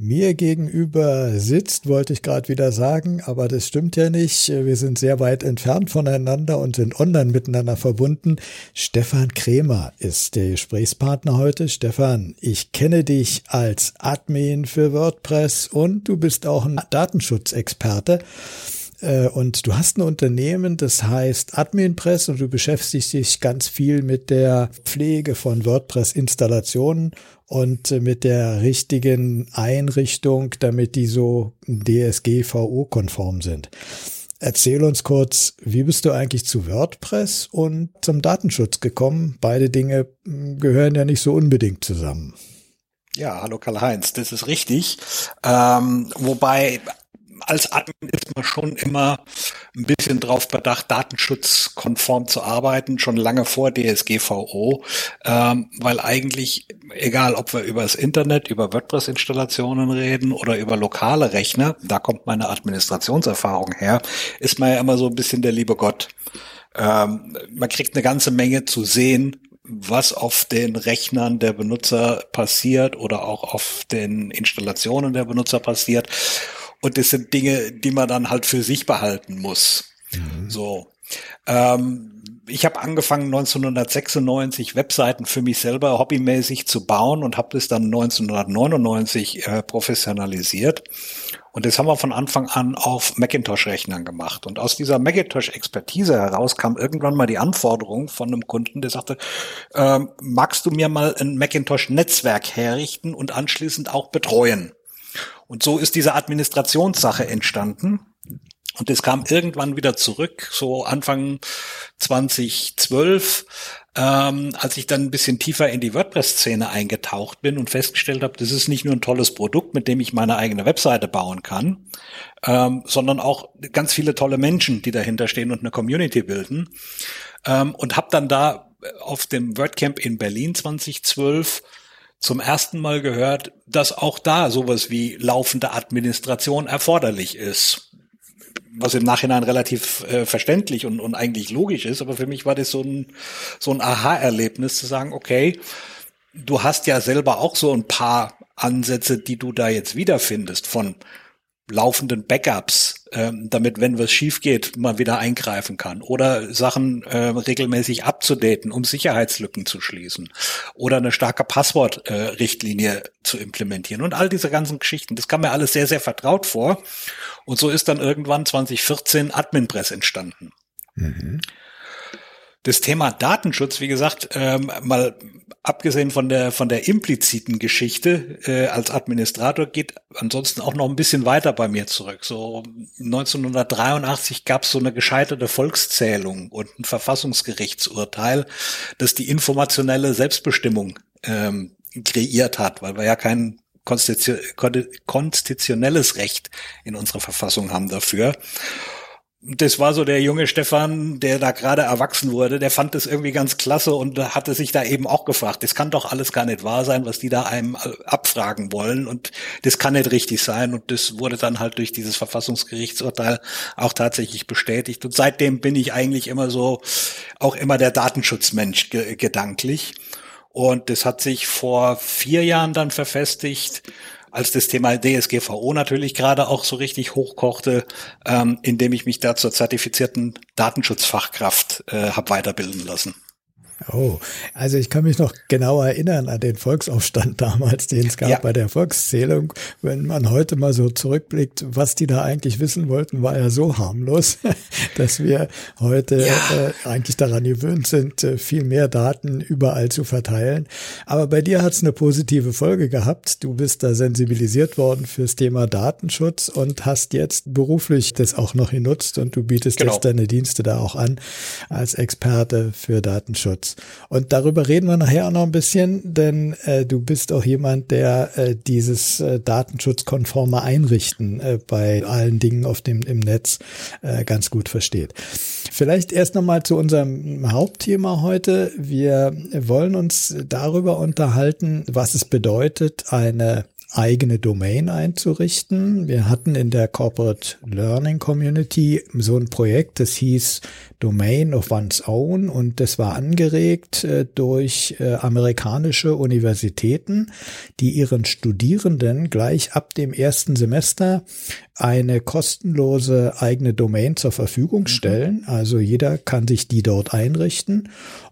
Mir gegenüber sitzt, wollte ich gerade wieder sagen, aber das stimmt ja nicht. Wir sind sehr weit entfernt voneinander und sind online miteinander verbunden. Stefan Kremer ist der Gesprächspartner heute. Stefan, ich kenne dich als Admin für WordPress und du bist auch ein Datenschutzexperte. Äh, und du hast ein Unternehmen, das heißt Adminpress und du beschäftigst dich ganz viel mit der Pflege von WordPress-Installationen und äh, mit der richtigen Einrichtung, damit die so DSGVO-konform sind. Erzähl uns kurz, wie bist du eigentlich zu WordPress und zum Datenschutz gekommen? Beide Dinge hm, gehören ja nicht so unbedingt zusammen. Ja, hallo Karl-Heinz, das ist richtig. Ähm, wobei als Admin ist man schon immer ein bisschen drauf bedacht, datenschutzkonform zu arbeiten, schon lange vor DSGVO, ähm, weil eigentlich, egal ob wir über das Internet, über WordPress-Installationen reden oder über lokale Rechner, da kommt meine Administrationserfahrung her, ist man ja immer so ein bisschen der liebe Gott. Ähm, man kriegt eine ganze Menge zu sehen, was auf den Rechnern der Benutzer passiert oder auch auf den Installationen der Benutzer passiert. Und das sind Dinge, die man dann halt für sich behalten muss. Mhm. So. Ähm, ich habe angefangen 1996 Webseiten für mich selber hobbymäßig zu bauen und habe das dann 1999 äh, professionalisiert. Und das haben wir von Anfang an auf Macintosh-Rechnern gemacht. Und aus dieser Macintosh-Expertise heraus kam irgendwann mal die Anforderung von einem Kunden, der sagte, ähm, magst du mir mal ein Macintosh-Netzwerk herrichten und anschließend auch betreuen? Und so ist diese Administrationssache entstanden. Und es kam irgendwann wieder zurück, so Anfang 2012, ähm, als ich dann ein bisschen tiefer in die WordPress-Szene eingetaucht bin und festgestellt habe, das ist nicht nur ein tolles Produkt, mit dem ich meine eigene Webseite bauen kann, ähm, sondern auch ganz viele tolle Menschen, die dahinter stehen und eine Community bilden. Ähm, und habe dann da auf dem WordCamp in Berlin 2012 zum ersten Mal gehört, dass auch da sowas wie laufende Administration erforderlich ist. Was im Nachhinein relativ äh, verständlich und, und eigentlich logisch ist, aber für mich war das so ein, so ein Aha-Erlebnis zu sagen, okay, du hast ja selber auch so ein paar Ansätze, die du da jetzt wiederfindest von laufenden Backups, ähm, damit, wenn was schief geht, man wieder eingreifen kann. Oder Sachen äh, regelmäßig abzudaten, um Sicherheitslücken zu schließen. Oder eine starke Passwortrichtlinie äh, zu implementieren. Und all diese ganzen Geschichten. Das kam mir alles sehr, sehr vertraut vor. Und so ist dann irgendwann 2014 Adminpress entstanden. Mhm. Das Thema Datenschutz, wie gesagt, ähm, mal abgesehen von der von der impliziten Geschichte äh, als Administrator geht ansonsten auch noch ein bisschen weiter bei mir zurück. So 1983 gab es so eine gescheiterte Volkszählung und ein Verfassungsgerichtsurteil, das die informationelle Selbstbestimmung ähm, kreiert hat, weil wir ja kein konstitutionelles Recht in unserer Verfassung haben dafür das war so der junge Stefan, der da gerade erwachsen wurde, der fand das irgendwie ganz klasse und hatte sich da eben auch gefragt, das kann doch alles gar nicht wahr sein, was die da einem abfragen wollen und das kann nicht richtig sein. Und das wurde dann halt durch dieses Verfassungsgerichtsurteil auch tatsächlich bestätigt. Und seitdem bin ich eigentlich immer so, auch immer der Datenschutzmensch ge gedanklich. Und das hat sich vor vier Jahren dann verfestigt, als das Thema DSGVO natürlich gerade auch so richtig hochkochte, ähm, indem ich mich da zur zertifizierten Datenschutzfachkraft äh, habe weiterbilden lassen. Oh, also ich kann mich noch genau erinnern an den Volksaufstand damals, den es gab ja. bei der Volkszählung. Wenn man heute mal so zurückblickt, was die da eigentlich wissen wollten, war ja so harmlos, dass wir heute ja. äh, eigentlich daran gewöhnt sind, äh, viel mehr Daten überall zu verteilen. Aber bei dir hat es eine positive Folge gehabt. Du bist da sensibilisiert worden fürs Thema Datenschutz und hast jetzt beruflich das auch noch genutzt und du bietest genau. jetzt deine Dienste da auch an als Experte für Datenschutz. Und darüber reden wir nachher auch noch ein bisschen, denn äh, du bist auch jemand, der äh, dieses äh, datenschutzkonforme Einrichten äh, bei allen Dingen auf dem im Netz äh, ganz gut versteht. Vielleicht erst nochmal zu unserem Hauptthema heute. Wir wollen uns darüber unterhalten, was es bedeutet, eine eigene Domain einzurichten. Wir hatten in der Corporate Learning Community so ein Projekt, das hieß Domain of One's Own und das war angeregt äh, durch äh, amerikanische Universitäten, die ihren Studierenden gleich ab dem ersten Semester eine kostenlose eigene Domain zur Verfügung mhm. stellen. Also jeder kann sich die dort einrichten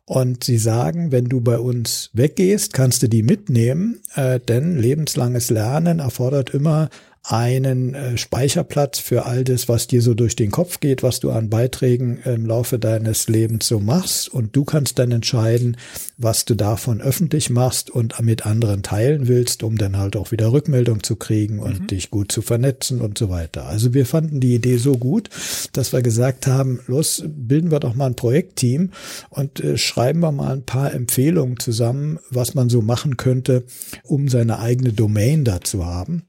und sie sagen, wenn du bei uns weggehst, kannst du die mitnehmen, äh, denn lebenslanges Lernen erfordert immer einen äh, Speicherplatz für all das, was dir so durch den Kopf geht, was du an Beiträgen im Laufe deines Lebens so machst. Und du kannst dann entscheiden, was du davon öffentlich machst und mit anderen teilen willst, um dann halt auch wieder Rückmeldung zu kriegen und mhm. dich gut zu vernetzen und so weiter. Also wir fanden die Idee so gut, dass wir gesagt haben, los, bilden wir doch mal ein Projektteam und äh, schreiben wir mal ein paar Empfehlungen zusammen, was man so machen könnte, um seine eigene Domain da zu haben.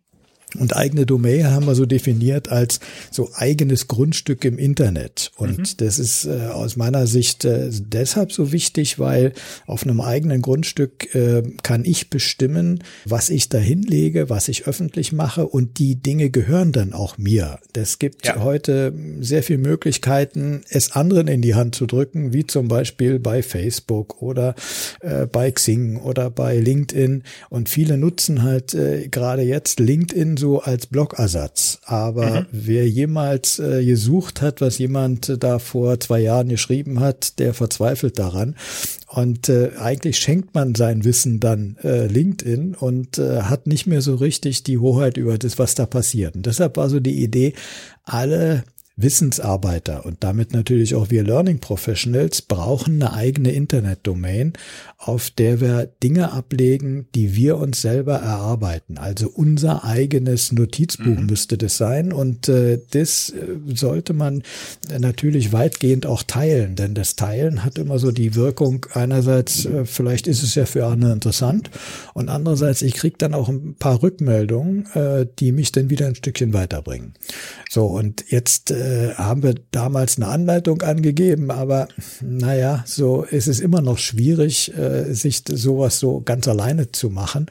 Und eigene Domain haben wir so definiert als so eigenes Grundstück im Internet. Und mhm. das ist äh, aus meiner Sicht äh, deshalb so wichtig, weil auf einem eigenen Grundstück äh, kann ich bestimmen, was ich da hinlege, was ich öffentlich mache und die Dinge gehören dann auch mir. Es gibt ja. heute sehr viele Möglichkeiten, es anderen in die Hand zu drücken, wie zum Beispiel bei Facebook oder äh, bei Xing oder bei LinkedIn. Und viele nutzen halt äh, gerade jetzt LinkedIn so als Blockersatz. Aber mhm. wer jemals äh, gesucht hat, was jemand äh, da vor zwei Jahren geschrieben hat, der verzweifelt daran. Und äh, eigentlich schenkt man sein Wissen dann äh, LinkedIn und äh, hat nicht mehr so richtig die Hoheit über das, was da passiert. Und deshalb war so die Idee, alle Wissensarbeiter und damit natürlich auch wir Learning Professionals brauchen eine eigene Internetdomain, auf der wir Dinge ablegen, die wir uns selber erarbeiten. Also unser eigenes Notizbuch mhm. müsste das sein und äh, das äh, sollte man natürlich weitgehend auch teilen, denn das Teilen hat immer so die Wirkung, einerseits äh, vielleicht ist es ja für andere interessant und andererseits ich kriege dann auch ein paar Rückmeldungen, äh, die mich dann wieder ein Stückchen weiterbringen. So und jetzt äh, äh, haben wir damals eine Anleitung angegeben, aber naja, so ist es immer noch schwierig, äh, sich sowas so ganz alleine zu machen.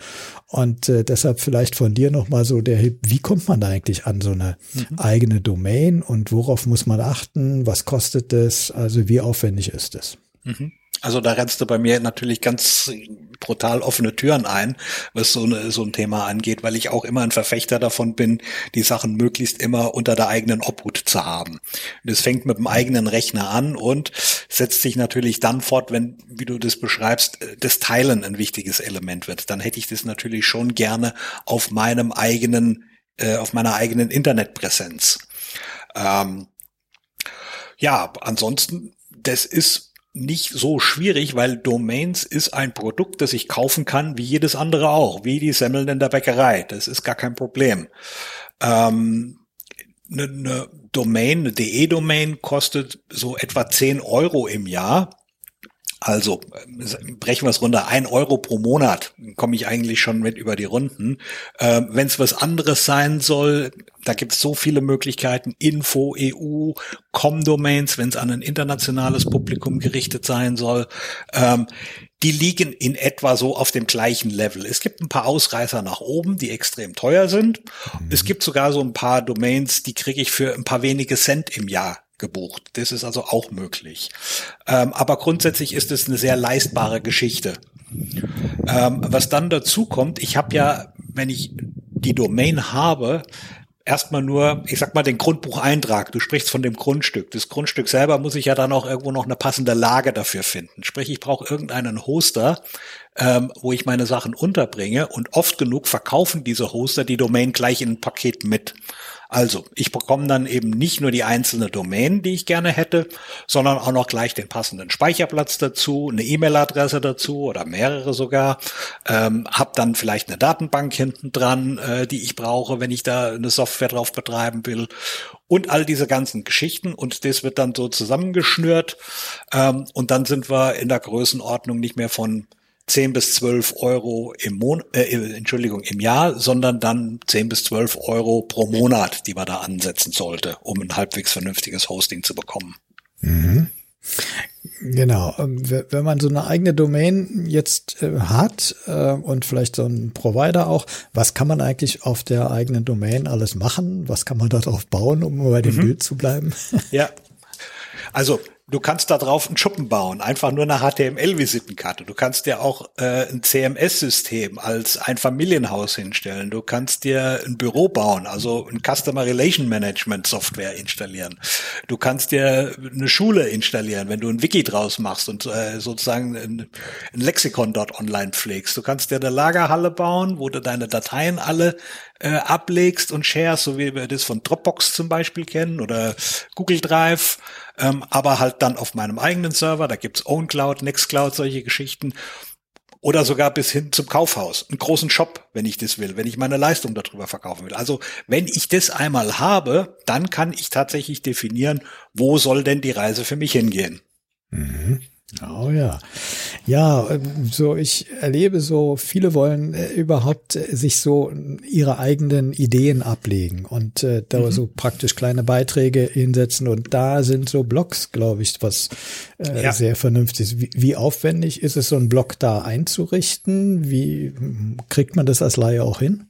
Und äh, deshalb vielleicht von dir nochmal so der, wie kommt man da eigentlich an so eine mhm. eigene Domain und worauf muss man achten? Was kostet es? Also wie aufwendig ist es? Mhm. Also da rennst du bei mir natürlich ganz brutal offene Türen ein, was so, eine, so ein Thema angeht, weil ich auch immer ein Verfechter davon bin, die Sachen möglichst immer unter der eigenen Obhut zu haben. Das fängt mit dem eigenen Rechner an und setzt sich natürlich dann fort, wenn, wie du das beschreibst, das Teilen ein wichtiges Element wird. Dann hätte ich das natürlich schon gerne auf meinem eigenen, äh, auf meiner eigenen Internetpräsenz. Ähm, ja, ansonsten, das ist nicht so schwierig, weil Domains ist ein Produkt, das ich kaufen kann, wie jedes andere auch, wie die Semmeln in der Bäckerei. Das ist gar kein Problem. Ähm, eine, eine Domain, eine DE-Domain kostet so etwa 10 Euro im Jahr. Also brechen wir es runter, ein Euro pro Monat komme ich eigentlich schon mit über die Runden. Äh, Wenn es was anderes sein soll, da gibt es so viele Möglichkeiten. Info, EU, Com-Domains, wenn es an ein internationales Publikum gerichtet sein soll. Ähm, die liegen in etwa so auf dem gleichen Level. Es gibt ein paar Ausreißer nach oben, die extrem teuer sind. Mhm. Es gibt sogar so ein paar Domains, die kriege ich für ein paar wenige Cent im Jahr gebucht. Das ist also auch möglich. Ähm, aber grundsätzlich ist es eine sehr leistbare Geschichte. Ähm, was dann dazu kommt, ich habe ja, wenn ich die Domain habe, erstmal nur, ich sag mal, den Grundbucheintrag. Du sprichst von dem Grundstück. Das Grundstück selber muss ich ja dann auch irgendwo noch eine passende Lage dafür finden. Sprich, ich brauche irgendeinen Hoster, ähm, wo ich meine Sachen unterbringe und oft genug verkaufen diese Hoster die Domain gleich in ein Paket mit. Also, ich bekomme dann eben nicht nur die einzelne Domain, die ich gerne hätte, sondern auch noch gleich den passenden Speicherplatz dazu, eine E-Mail-Adresse dazu oder mehrere sogar. Ähm, hab dann vielleicht eine Datenbank hinten dran, äh, die ich brauche, wenn ich da eine Software drauf betreiben will. Und all diese ganzen Geschichten. Und das wird dann so zusammengeschnürt. Ähm, und dann sind wir in der Größenordnung nicht mehr von 10 bis 12 Euro im Monat, äh, Entschuldigung, im Jahr, sondern dann 10 bis 12 Euro pro Monat, die man da ansetzen sollte, um ein halbwegs vernünftiges Hosting zu bekommen. Mhm. Genau. Ähm, wenn man so eine eigene Domain jetzt äh, hat äh, und vielleicht so einen Provider auch, was kann man eigentlich auf der eigenen Domain alles machen? Was kann man darauf bauen, um bei dem mhm. Bild zu bleiben? Ja. Also Du kannst da drauf einen Schuppen bauen, einfach nur eine HTML-Visitenkarte. Du kannst dir auch äh, ein CMS-System als ein Familienhaus hinstellen. Du kannst dir ein Büro bauen, also ein Customer Relation Management Software installieren. Du kannst dir eine Schule installieren, wenn du ein Wiki draus machst und äh, sozusagen ein, ein Lexikon dort online pflegst. Du kannst dir eine Lagerhalle bauen, wo du deine Dateien alle äh, ablegst und shares, so wie wir das von Dropbox zum Beispiel kennen oder Google Drive ähm, aber halt dann auf meinem eigenen Server. Da gibt's OwnCloud, Nextcloud, solche Geschichten. Oder sogar bis hin zum Kaufhaus, einen großen Shop, wenn ich das will, wenn ich meine Leistung darüber verkaufen will. Also wenn ich das einmal habe, dann kann ich tatsächlich definieren, wo soll denn die Reise für mich hingehen. Mhm. Oh ja. Ja, ähm, so ich erlebe so, viele wollen äh, überhaupt äh, sich so ihre eigenen Ideen ablegen und äh, da mhm. so praktisch kleine Beiträge hinsetzen und da sind so Blogs, glaube ich, was äh, ja. sehr vernünftig ist. Wie, wie aufwendig ist es, so einen Blog da einzurichten? Wie hm, kriegt man das als Laie auch hin?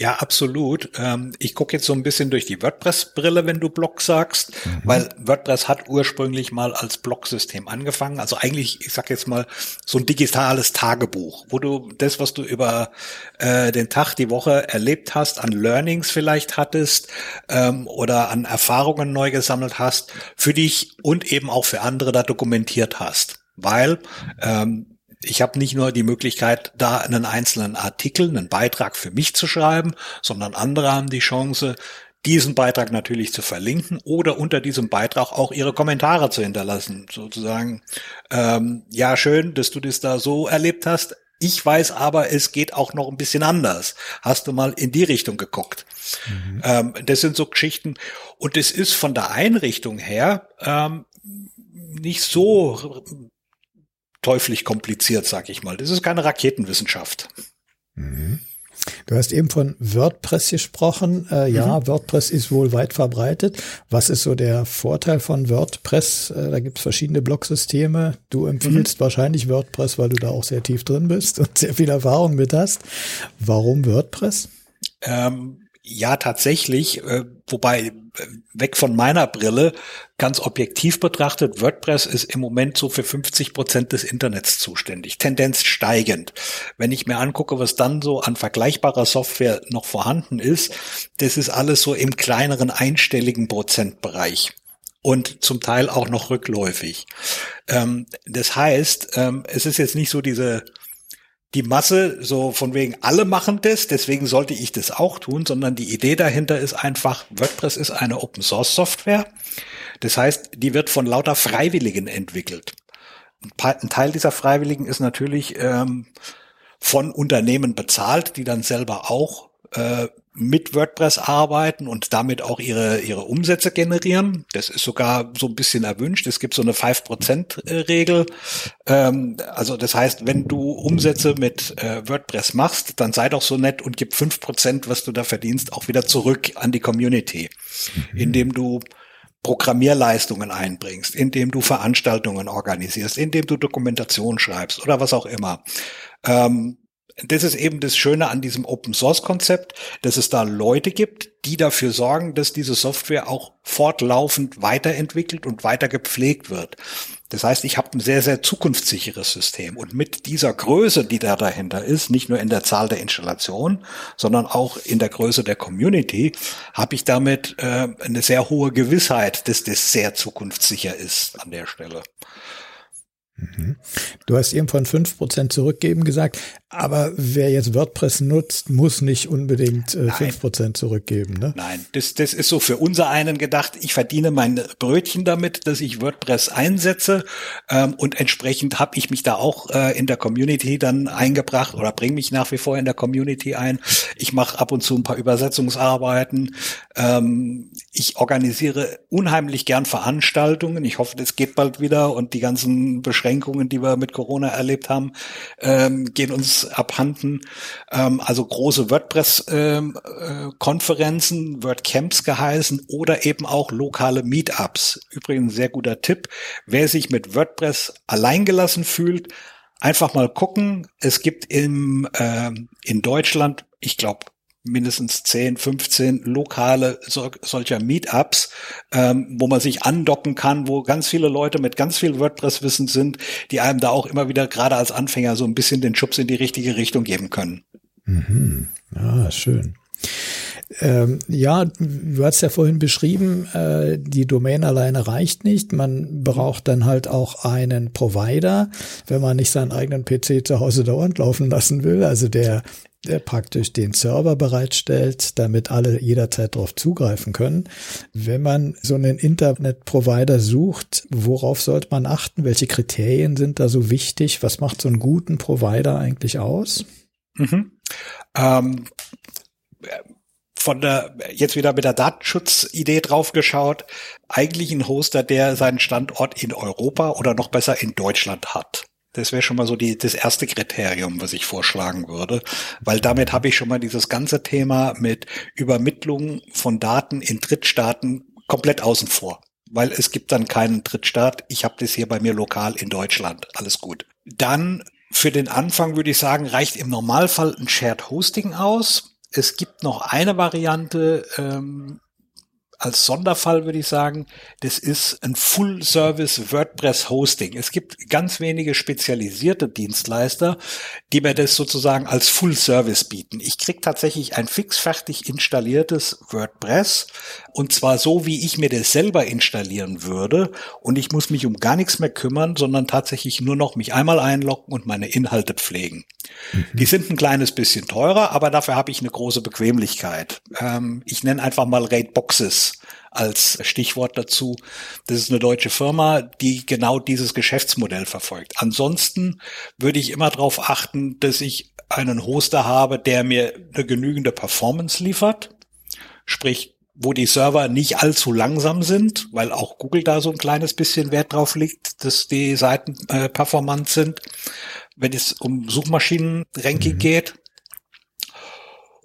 Ja, absolut. Ähm, ich gucke jetzt so ein bisschen durch die WordPress-Brille, wenn du Blog sagst, mhm. weil WordPress hat ursprünglich mal als Blog-System angefangen. Also eigentlich, ich sag jetzt mal, so ein digitales Tagebuch, wo du das, was du über äh, den Tag, die Woche erlebt hast, an Learnings vielleicht hattest ähm, oder an Erfahrungen neu gesammelt hast, für dich und eben auch für andere da dokumentiert hast. Weil ähm, ich habe nicht nur die Möglichkeit, da einen einzelnen Artikel, einen Beitrag für mich zu schreiben, sondern andere haben die Chance, diesen Beitrag natürlich zu verlinken oder unter diesem Beitrag auch ihre Kommentare zu hinterlassen. Sozusagen, ähm, ja, schön, dass du das da so erlebt hast. Ich weiß aber, es geht auch noch ein bisschen anders. Hast du mal in die Richtung geguckt? Mhm. Ähm, das sind so Geschichten. Und es ist von der Einrichtung her ähm, nicht so teuflisch kompliziert, sag ich mal. Das ist keine Raketenwissenschaft. Mhm. Du hast eben von WordPress gesprochen. Äh, ja, mhm. WordPress ist wohl weit verbreitet. Was ist so der Vorteil von WordPress? Äh, da gibt es verschiedene Blocksysteme. Du empfiehlst mhm. wahrscheinlich WordPress, weil du da auch sehr tief drin bist und sehr viel Erfahrung mit hast. Warum WordPress? Ähm, ja, tatsächlich, äh, wobei äh, weg von meiner Brille, ganz objektiv betrachtet, WordPress ist im Moment so für 50 Prozent des Internets zuständig, Tendenz steigend. Wenn ich mir angucke, was dann so an vergleichbarer Software noch vorhanden ist, das ist alles so im kleineren einstelligen Prozentbereich und zum Teil auch noch rückläufig. Ähm, das heißt, ähm, es ist jetzt nicht so diese die Masse so von wegen alle machen das, deswegen sollte ich das auch tun, sondern die Idee dahinter ist einfach, WordPress ist eine Open Source Software. Das heißt, die wird von lauter Freiwilligen entwickelt. Ein Teil dieser Freiwilligen ist natürlich ähm, von Unternehmen bezahlt, die dann selber auch äh, mit WordPress arbeiten und damit auch ihre, ihre Umsätze generieren. Das ist sogar so ein bisschen erwünscht. Es gibt so eine 5%-Regel. Ähm, also das heißt, wenn du Umsätze mit äh, WordPress machst, dann sei doch so nett und gib 5%, was du da verdienst, auch wieder zurück an die Community, mhm. indem du Programmierleistungen einbringst, indem du Veranstaltungen organisierst, indem du Dokumentation schreibst oder was auch immer. Ähm, das ist eben das Schöne an diesem Open Source Konzept, dass es da Leute gibt, die dafür sorgen, dass diese Software auch fortlaufend weiterentwickelt und weiter gepflegt wird. Das heißt, ich habe ein sehr, sehr zukunftssicheres System. Und mit dieser Größe, die da dahinter ist, nicht nur in der Zahl der Installationen, sondern auch in der Größe der Community, habe ich damit äh, eine sehr hohe Gewissheit, dass das sehr zukunftssicher ist an der Stelle. Mhm. Du hast eben von fünf Prozent zurückgeben gesagt, aber wer jetzt WordPress nutzt, muss nicht unbedingt äh, fünf Prozent zurückgeben. Ne? Nein, das, das ist so für unser einen gedacht. Ich verdiene mein Brötchen damit, dass ich WordPress einsetze ähm, und entsprechend habe ich mich da auch äh, in der Community dann eingebracht oder bringe mich nach wie vor in der Community ein. Ich mache ab und zu ein paar Übersetzungsarbeiten. Ähm, ich organisiere unheimlich gern Veranstaltungen. Ich hoffe, das geht bald wieder und die ganzen Beschränkungen Beschränkungen, die wir mit Corona erlebt haben, ähm, gehen uns abhanden. Ähm, also große WordPress-Konferenzen, ähm, äh, WordCamps geheißen oder eben auch lokale Meetups. Übrigens sehr guter Tipp. Wer sich mit WordPress alleingelassen fühlt, einfach mal gucken. Es gibt im, äh, in Deutschland, ich glaube, mindestens 10, 15 lokale so, solcher Meetups, ähm, wo man sich andocken kann, wo ganz viele Leute mit ganz viel WordPress-Wissen sind, die einem da auch immer wieder gerade als Anfänger so ein bisschen den Schubs in die richtige Richtung geben können. Mhm. Ah, schön. Ähm, ja, du hast ja vorhin beschrieben, äh, die Domain alleine reicht nicht. Man braucht dann halt auch einen Provider, wenn man nicht seinen eigenen PC zu Hause dauernd laufen lassen will. Also der der praktisch den Server bereitstellt, damit alle jederzeit darauf zugreifen können. Wenn man so einen Internetprovider sucht, worauf sollte man achten? Welche Kriterien sind da so wichtig? Was macht so einen guten Provider eigentlich aus? Mhm. Ähm, von der, jetzt wieder mit der Datenschutzidee draufgeschaut, eigentlich ein Hoster, der seinen Standort in Europa oder noch besser in Deutschland hat. Das wäre schon mal so die, das erste Kriterium, was ich vorschlagen würde, weil damit habe ich schon mal dieses ganze Thema mit Übermittlung von Daten in Drittstaaten komplett außen vor, weil es gibt dann keinen Drittstaat. Ich habe das hier bei mir lokal in Deutschland. Alles gut. Dann für den Anfang würde ich sagen, reicht im Normalfall ein Shared Hosting aus. Es gibt noch eine Variante, ähm, als Sonderfall würde ich sagen, das ist ein Full-Service WordPress-Hosting. Es gibt ganz wenige spezialisierte Dienstleister, die mir das sozusagen als Full-Service bieten. Ich krieg tatsächlich ein fixfertig installiertes WordPress und zwar so, wie ich mir das selber installieren würde und ich muss mich um gar nichts mehr kümmern, sondern tatsächlich nur noch mich einmal einloggen und meine Inhalte pflegen. Mhm. Die sind ein kleines bisschen teurer, aber dafür habe ich eine große Bequemlichkeit. Ähm, ich nenne einfach mal Raid Boxes als Stichwort dazu. Das ist eine deutsche Firma, die genau dieses Geschäftsmodell verfolgt. Ansonsten würde ich immer darauf achten, dass ich einen Hoster habe, der mir eine genügende Performance liefert. Sprich, wo die Server nicht allzu langsam sind, weil auch Google da so ein kleines bisschen Wert drauf legt, dass die Seiten äh, performant sind. Wenn es um Suchmaschinenranking mhm. geht,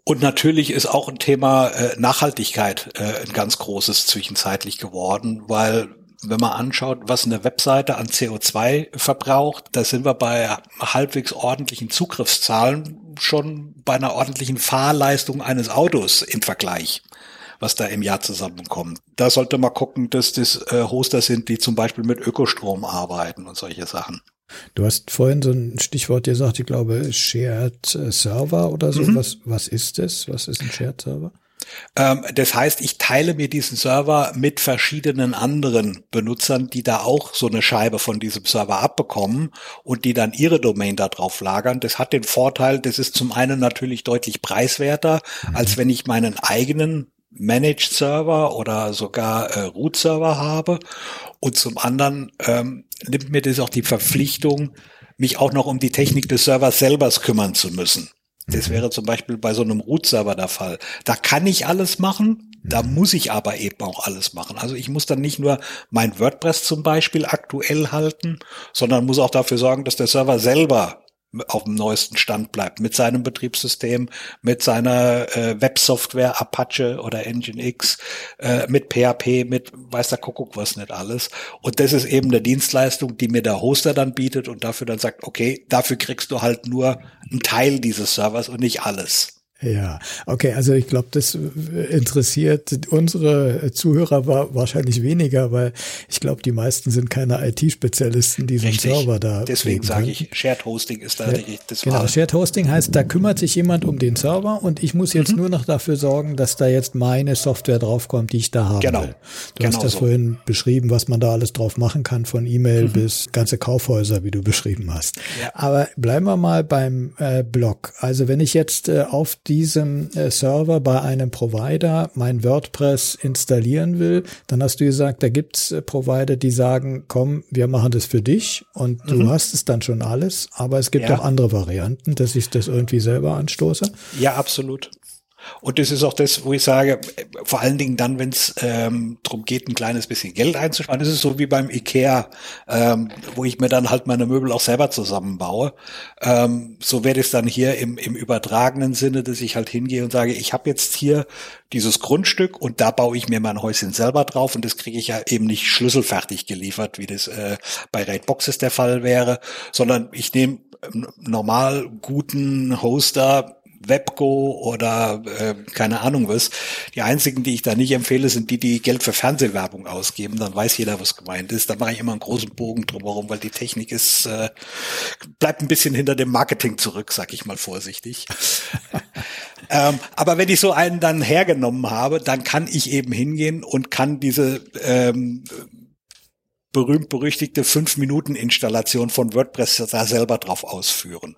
und natürlich ist auch ein Thema äh, Nachhaltigkeit äh, ein ganz großes zwischenzeitlich geworden, weil wenn man anschaut, was eine Webseite an CO2 verbraucht, da sind wir bei halbwegs ordentlichen Zugriffszahlen schon bei einer ordentlichen Fahrleistung eines Autos im Vergleich was da im Jahr zusammenkommt. Da sollte man gucken, dass das äh, Hoster sind, die zum Beispiel mit Ökostrom arbeiten und solche Sachen. Du hast vorhin so ein Stichwort gesagt, ich glaube Shared äh, Server oder so. Mhm. Was, was ist das? Was ist ein Shared Server? Ähm, das heißt, ich teile mir diesen Server mit verschiedenen anderen Benutzern, die da auch so eine Scheibe von diesem Server abbekommen und die dann ihre Domain da drauf lagern. Das hat den Vorteil, das ist zum einen natürlich deutlich preiswerter, mhm. als wenn ich meinen eigenen Managed Server oder sogar äh, Root Server habe. Und zum anderen ähm, nimmt mir das auch die Verpflichtung, mich auch noch um die Technik des Servers selber kümmern zu müssen. Das wäre zum Beispiel bei so einem Root-Server der Fall. Da kann ich alles machen, da muss ich aber eben auch alles machen. Also ich muss dann nicht nur mein WordPress zum Beispiel aktuell halten, sondern muss auch dafür sorgen, dass der Server selber auf dem neuesten Stand bleibt mit seinem Betriebssystem, mit seiner äh, Websoftware Apache oder Nginx, äh, mit PHP, mit weiß der Kuckuck was nicht alles. Und das ist eben eine Dienstleistung, die mir der Hoster dann bietet und dafür dann sagt, okay, dafür kriegst du halt nur einen Teil dieses Servers und nicht alles. Ja, okay, also ich glaube, das interessiert unsere Zuhörer wahrscheinlich weniger, weil ich glaube, die meisten sind keine IT-Spezialisten, die so einen Server da. Deswegen sage ich, Shared Hosting ist da ja, das Genau, Wahre. Shared Hosting heißt, da kümmert sich jemand um den Server und ich muss jetzt mhm. nur noch dafür sorgen, dass da jetzt meine Software draufkommt, die ich da habe. genau. will. Du genau hast ja so. vorhin beschrieben, was man da alles drauf machen kann, von E-Mail mhm. bis ganze Kaufhäuser, wie du beschrieben hast. Ja. Aber bleiben wir mal beim äh, Blog. Also wenn ich jetzt äh, auf die diesem äh, Server bei einem Provider mein WordPress installieren will, dann hast du gesagt, da gibt's äh, Provider, die sagen, komm, wir machen das für dich und mhm. du hast es dann schon alles, aber es gibt ja. auch andere Varianten, dass ich das irgendwie selber anstoße. Ja, absolut. Und das ist auch das, wo ich sage, vor allen Dingen dann, wenn es ähm, darum geht, ein kleines bisschen Geld einzusparen, das ist so wie beim Ikea, ähm, wo ich mir dann halt meine Möbel auch selber zusammenbaue. Ähm, so werde es dann hier im, im übertragenen Sinne, dass ich halt hingehe und sage, ich habe jetzt hier dieses Grundstück und da baue ich mir mein Häuschen selber drauf und das kriege ich ja eben nicht schlüsselfertig geliefert, wie das äh, bei Raidboxes der Fall wäre, sondern ich nehme normal guten Hoster Webgo oder äh, keine Ahnung was. Die einzigen, die ich da nicht empfehle, sind die, die Geld für Fernsehwerbung ausgeben. Dann weiß jeder, was gemeint ist. Da mache ich immer einen großen Bogen drumherum, weil die Technik ist äh, bleibt ein bisschen hinter dem Marketing zurück, sag ich mal vorsichtig. ähm, aber wenn ich so einen dann hergenommen habe, dann kann ich eben hingehen und kann diese ähm, berühmt-berüchtigte 5-Minuten-Installation von WordPress da selber drauf ausführen.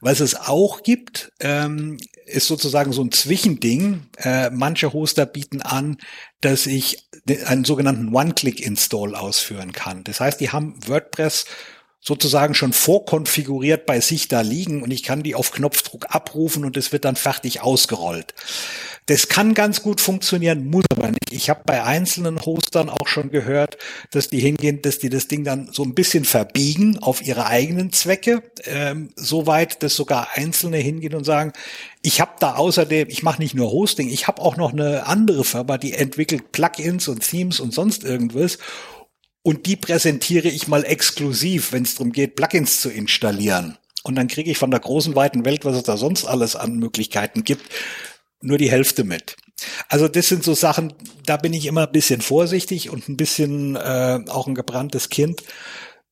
Was es auch gibt, ähm, ist sozusagen so ein Zwischending. Äh, manche Hoster bieten an, dass ich einen sogenannten One-Click-Install ausführen kann. Das heißt, die haben WordPress sozusagen schon vorkonfiguriert bei sich da liegen und ich kann die auf Knopfdruck abrufen und es wird dann fertig ausgerollt. Das kann ganz gut funktionieren, muss aber nicht. Ich habe bei einzelnen Hostern auch schon gehört, dass die hingehen, dass die das Ding dann so ein bisschen verbiegen auf ihre eigenen Zwecke, ähm, soweit, dass sogar Einzelne hingehen und sagen, ich habe da außerdem, ich mache nicht nur Hosting, ich habe auch noch eine andere Firma, die entwickelt Plugins und Themes und sonst irgendwas und die präsentiere ich mal exklusiv, wenn es darum geht, Plugins zu installieren. Und dann kriege ich von der großen weiten Welt, was es da sonst alles an Möglichkeiten gibt, nur die Hälfte mit. Also das sind so Sachen, da bin ich immer ein bisschen vorsichtig und ein bisschen äh, auch ein gebranntes Kind,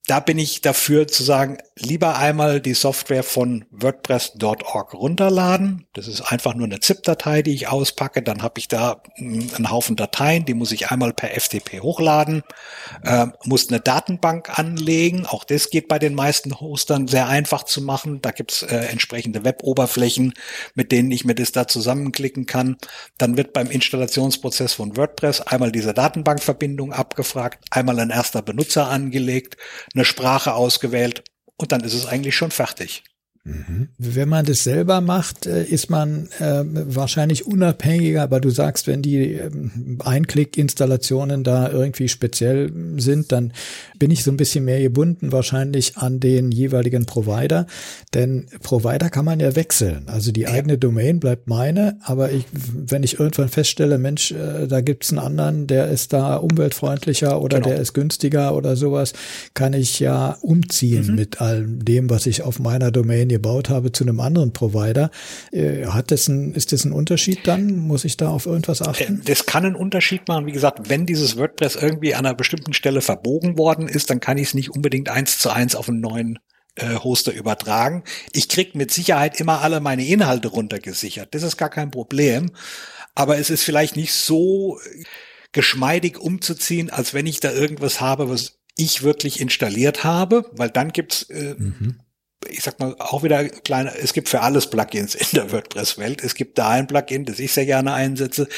da bin ich dafür zu sagen, lieber einmal die Software von WordPress.org runterladen. Das ist einfach nur eine ZIP-Datei, die ich auspacke. Dann habe ich da hm, einen Haufen Dateien, die muss ich einmal per FTP hochladen, äh, muss eine Datenbank anlegen. Auch das geht bei den meisten Hostern sehr einfach zu machen. Da gibt's äh, entsprechende Web-Oberflächen, mit denen ich mir das da zusammenklicken kann. Dann wird beim Installationsprozess von WordPress einmal diese Datenbankverbindung abgefragt, einmal ein erster Benutzer angelegt eine Sprache ausgewählt und dann ist es eigentlich schon fertig. Mhm. Wenn man das selber macht, äh, ist man äh, wahrscheinlich unabhängiger, aber du sagst, wenn die ähm, Einklick-Installationen da irgendwie speziell sind, dann bin ich so ein bisschen mehr gebunden wahrscheinlich an den jeweiligen Provider, denn Provider kann man ja wechseln. Also die eigene Domain bleibt meine, aber ich, wenn ich irgendwann feststelle, Mensch, äh, da gibt's einen anderen, der ist da umweltfreundlicher oder genau. der ist günstiger oder sowas, kann ich ja umziehen mhm. mit all dem, was ich auf meiner Domain gebaut habe zu einem anderen Provider. Äh, hat das ein, ist das ein Unterschied dann? Muss ich da auf irgendwas achten? Äh, das kann einen Unterschied machen. Wie gesagt, wenn dieses WordPress irgendwie an einer bestimmten Stelle verbogen worden ist, dann kann ich es nicht unbedingt eins zu eins auf einen neuen äh, Hoster übertragen. Ich krieg mit Sicherheit immer alle meine Inhalte runtergesichert. Das ist gar kein Problem. Aber es ist vielleicht nicht so geschmeidig umzuziehen, als wenn ich da irgendwas habe, was ich wirklich installiert habe, weil dann gibt's äh, mhm ich sag mal, auch wieder kleine, es gibt für alles Plugins in der WordPress-Welt. Es gibt da ein Plugin, das ich sehr gerne einsetze,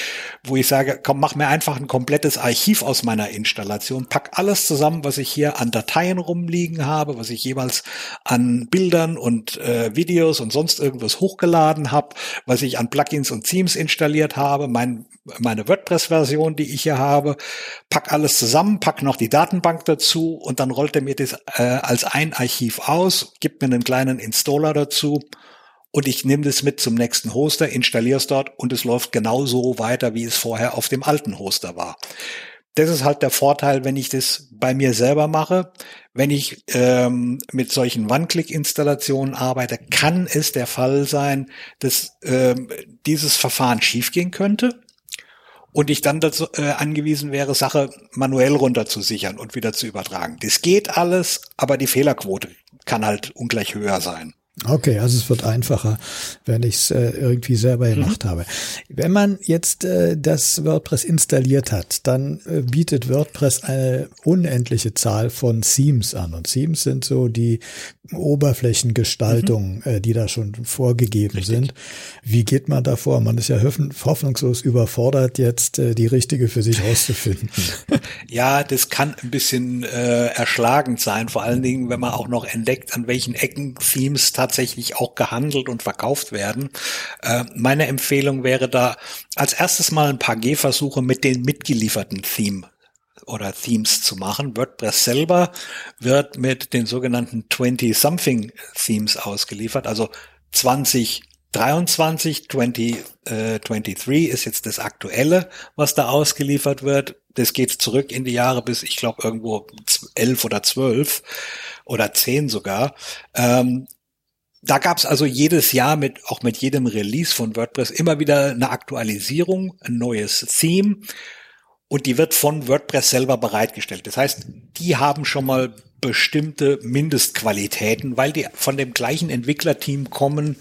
wo ich sage, komm, mach mir einfach ein komplettes Archiv aus meiner Installation, pack alles zusammen, was ich hier an Dateien rumliegen habe, was ich jeweils an Bildern und äh, Videos und sonst irgendwas hochgeladen habe, was ich an Plugins und Themes installiert habe, mein, meine WordPress-Version, die ich hier habe, pack alles zusammen, pack noch die Datenbank dazu und dann rollt er mir das äh, als ein Archiv aus, gibt mir einen kleinen Installer dazu und ich nehme das mit zum nächsten Hoster, installiere es dort und es läuft genauso weiter, wie es vorher auf dem alten Hoster war. Das ist halt der Vorteil, wenn ich das bei mir selber mache. Wenn ich ähm, mit solchen One-Click-Installationen arbeite, kann es der Fall sein, dass ähm, dieses Verfahren schiefgehen könnte und ich dann dazu äh, angewiesen wäre, Sache manuell runterzusichern und wieder zu übertragen. Das geht alles, aber die Fehlerquote kann halt ungleich höher sein. Okay, also es wird einfacher, wenn ich es äh, irgendwie selber gemacht mhm. habe. Wenn man jetzt äh, das WordPress installiert hat, dann äh, bietet WordPress eine unendliche Zahl von Themes an. Und Themes sind so die Oberflächengestaltungen, mhm. äh, die da schon vorgegeben Richtig. sind. Wie geht man da vor? Man ist ja hoffnungslos überfordert, jetzt äh, die richtige für sich rauszufinden. Ja, das kann ein bisschen äh, erschlagend sein, vor allen Dingen, wenn man auch noch entdeckt, an welchen Ecken Themes tatsächlich tatsächlich auch gehandelt und verkauft werden. Äh, meine Empfehlung wäre da als erstes mal ein paar Gehversuche mit den mitgelieferten Theme oder Themes zu machen. WordPress selber wird mit den sogenannten 20-something Themes ausgeliefert, also 20 23, 20, äh, 23 ist jetzt das aktuelle, was da ausgeliefert wird. Das geht zurück in die Jahre bis, ich glaube, irgendwo elf oder zwölf oder zehn sogar. Ähm, da gab es also jedes Jahr mit, auch mit jedem Release von WordPress immer wieder eine Aktualisierung, ein neues Theme. Und die wird von WordPress selber bereitgestellt. Das heißt, die haben schon mal bestimmte Mindestqualitäten, weil die von dem gleichen Entwicklerteam kommen,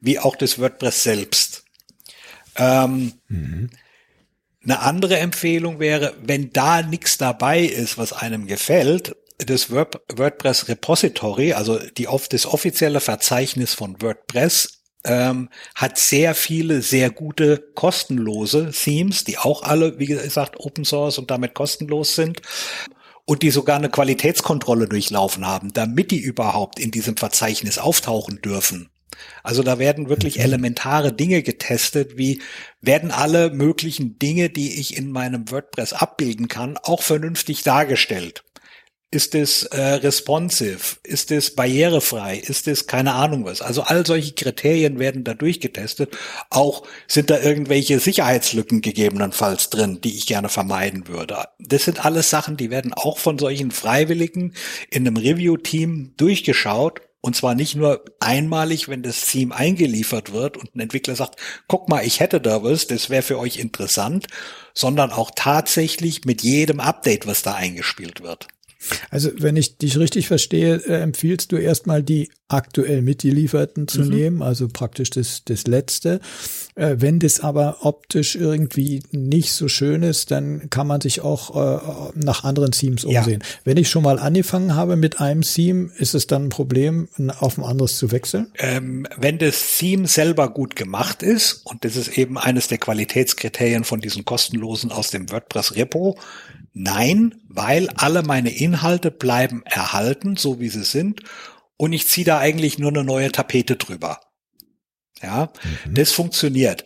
wie auch das WordPress selbst. Ähm, mhm. Eine andere Empfehlung wäre, wenn da nichts dabei ist, was einem gefällt, das WordPress Repository, also die, das offizielle Verzeichnis von WordPress, ähm, hat sehr viele sehr gute kostenlose Themes, die auch alle, wie gesagt, Open Source und damit kostenlos sind und die sogar eine Qualitätskontrolle durchlaufen haben, damit die überhaupt in diesem Verzeichnis auftauchen dürfen. Also da werden wirklich mhm. elementare Dinge getestet, wie werden alle möglichen Dinge, die ich in meinem WordPress abbilden kann, auch vernünftig dargestellt. Ist es äh, responsive? Ist es barrierefrei? Ist es keine Ahnung was? Also all solche Kriterien werden da durchgetestet. Auch sind da irgendwelche Sicherheitslücken gegebenenfalls drin, die ich gerne vermeiden würde. Das sind alles Sachen, die werden auch von solchen Freiwilligen in einem Review-Team durchgeschaut und zwar nicht nur einmalig, wenn das Theme eingeliefert wird und ein Entwickler sagt, guck mal, ich hätte da was, das wäre für euch interessant, sondern auch tatsächlich mit jedem Update, was da eingespielt wird. Also wenn ich dich richtig verstehe, äh, empfiehlst du erstmal die aktuell mitgelieferten zu mhm. nehmen, also praktisch das, das letzte. Äh, wenn das aber optisch irgendwie nicht so schön ist, dann kann man sich auch äh, nach anderen Themes umsehen. Ja. Wenn ich schon mal angefangen habe mit einem Theme, ist es dann ein Problem, auf ein anderes zu wechseln? Ähm, wenn das Theme selber gut gemacht ist, und das ist eben eines der Qualitätskriterien von diesen kostenlosen aus dem WordPress-Repo, Nein, weil alle meine Inhalte bleiben erhalten, so wie sie sind, und ich ziehe da eigentlich nur eine neue Tapete drüber. Ja, mhm. das funktioniert.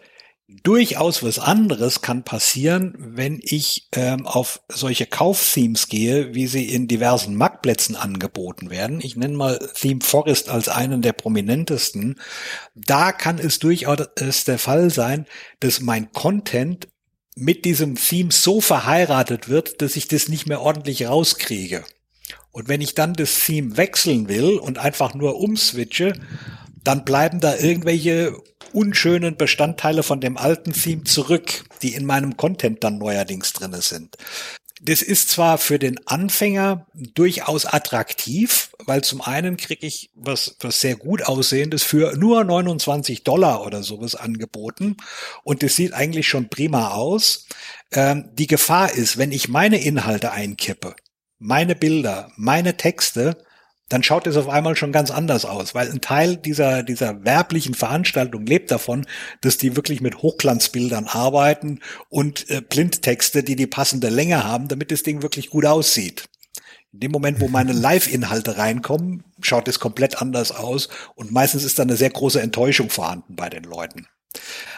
Durchaus was anderes kann passieren, wenn ich ähm, auf solche Kaufthemes gehe, wie sie in diversen Marktplätzen angeboten werden. Ich nenne mal Theme Forest als einen der prominentesten. Da kann es durchaus der Fall sein, dass mein Content mit diesem Theme so verheiratet wird, dass ich das nicht mehr ordentlich rauskriege. Und wenn ich dann das Theme wechseln will und einfach nur umswitche, dann bleiben da irgendwelche unschönen Bestandteile von dem alten Theme zurück, die in meinem Content dann neuerdings drinne sind. Das ist zwar für den Anfänger durchaus attraktiv, weil zum einen kriege ich was, was sehr gut aussehendes für nur 29 Dollar oder sowas angeboten und das sieht eigentlich schon prima aus. Ähm, die Gefahr ist, wenn ich meine Inhalte einkippe, meine Bilder, meine Texte, dann schaut es auf einmal schon ganz anders aus, weil ein Teil dieser, dieser werblichen Veranstaltung lebt davon, dass die wirklich mit Hochglanzbildern arbeiten und äh, Blindtexte, die die passende Länge haben, damit das Ding wirklich gut aussieht. In dem Moment, wo meine Live-Inhalte reinkommen, schaut es komplett anders aus und meistens ist da eine sehr große Enttäuschung vorhanden bei den Leuten.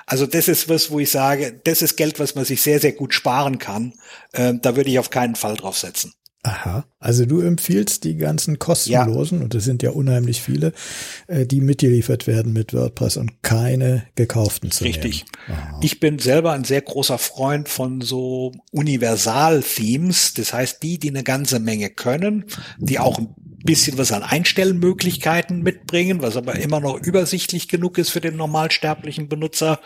Also das ist was, wo ich sage, das ist Geld, was man sich sehr, sehr gut sparen kann. Äh, da würde ich auf keinen Fall drauf setzen. Aha, also du empfiehlst die ganzen kostenlosen, ja. und das sind ja unheimlich viele, äh, die mitgeliefert werden mit WordPress und keine gekauften zu Richtig. Ich bin selber ein sehr großer Freund von so Universal-Themes, das heißt die, die eine ganze Menge können, die auch ein bisschen was an Einstellmöglichkeiten mitbringen, was aber immer noch übersichtlich genug ist für den normalsterblichen Benutzer,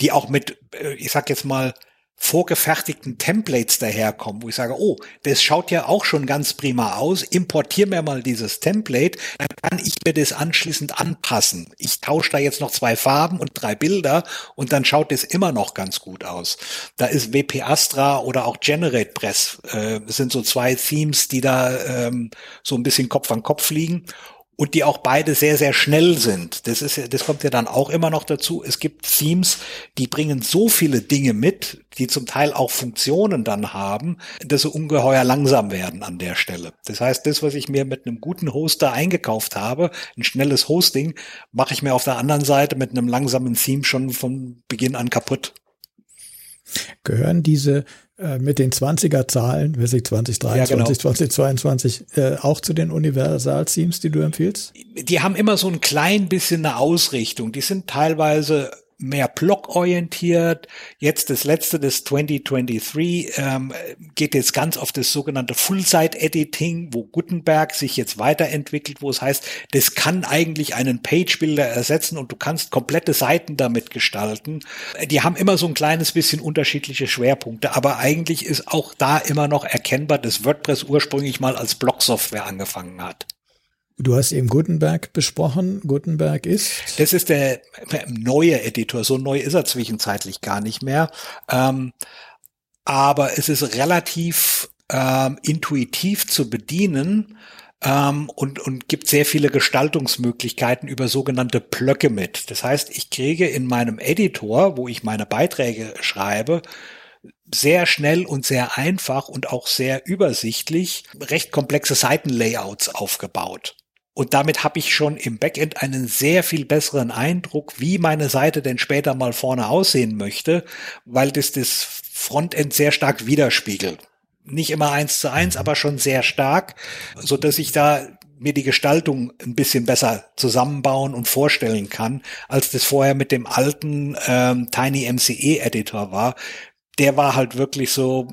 die auch mit, äh, ich sag jetzt mal, vorgefertigten Templates daherkommen, wo ich sage, oh, das schaut ja auch schon ganz prima aus, importier mir mal dieses Template, dann kann ich mir das anschließend anpassen. Ich tausche da jetzt noch zwei Farben und drei Bilder und dann schaut es immer noch ganz gut aus. Da ist WP Astra oder auch Generate Press, äh, sind so zwei Themes, die da ähm, so ein bisschen Kopf an Kopf liegen. Und die auch beide sehr, sehr schnell sind. Das ist das kommt ja dann auch immer noch dazu. Es gibt Themes, die bringen so viele Dinge mit, die zum Teil auch Funktionen dann haben, dass sie ungeheuer langsam werden an der Stelle. Das heißt, das, was ich mir mit einem guten Hoster eingekauft habe, ein schnelles Hosting, mache ich mir auf der anderen Seite mit einem langsamen Theme schon von Beginn an kaputt. Gehören diese mit den 20er Zahlen, weiß ich, 2023, ja, genau. 2022, äh, auch zu den Universal-Themes, die du empfiehlst? Die haben immer so ein klein bisschen eine Ausrichtung. Die sind teilweise mehr blockorientiert. Jetzt das letzte, das 2023, ähm, geht jetzt ganz auf das sogenannte Full-Site-Editing, wo Gutenberg sich jetzt weiterentwickelt, wo es heißt, das kann eigentlich einen Page-Builder ersetzen und du kannst komplette Seiten damit gestalten. Die haben immer so ein kleines bisschen unterschiedliche Schwerpunkte, aber eigentlich ist auch da immer noch erkennbar, dass WordPress ursprünglich mal als Blocksoftware angefangen hat. Du hast eben Gutenberg besprochen. Gutenberg ist? Das ist der neue Editor. So neu ist er zwischenzeitlich gar nicht mehr. Ähm, aber es ist relativ ähm, intuitiv zu bedienen ähm, und, und gibt sehr viele Gestaltungsmöglichkeiten über sogenannte Blöcke mit. Das heißt, ich kriege in meinem Editor, wo ich meine Beiträge schreibe, sehr schnell und sehr einfach und auch sehr übersichtlich recht komplexe Seitenlayouts aufgebaut. Und damit habe ich schon im Backend einen sehr viel besseren Eindruck, wie meine Seite denn später mal vorne aussehen möchte, weil das das Frontend sehr stark widerspiegelt. Nicht immer eins zu eins, aber schon sehr stark, so dass ich da mir die Gestaltung ein bisschen besser zusammenbauen und vorstellen kann, als das vorher mit dem alten ähm, Tiny MCE Editor war. Der war halt wirklich so,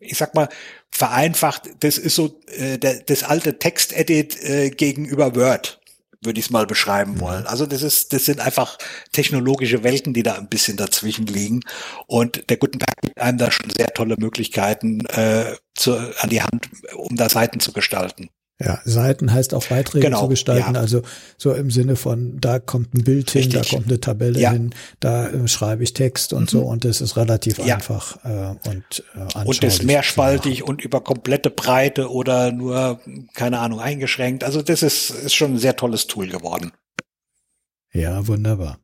ich sag mal, vereinfacht, das ist so äh, der, das alte Textedit äh, gegenüber Word, würde ich es mal beschreiben mhm. wollen. Also das ist, das sind einfach technologische Welten, die da ein bisschen dazwischen liegen. Und der Gutenberg gibt einem da schon sehr tolle Möglichkeiten äh, zu, an die Hand, um da Seiten zu gestalten. Ja, Seiten heißt auch Beiträge genau, zu gestalten, ja. also so im Sinne von, da kommt ein Bild Richtig. hin, da kommt eine Tabelle ja. hin, da äh, schreibe ich Text und mhm. so und das ist relativ ja. einfach äh, und äh, Und das mehrspaltig und über komplette Breite oder nur, keine Ahnung, eingeschränkt. Also das ist, ist schon ein sehr tolles Tool geworden. Ja, wunderbar.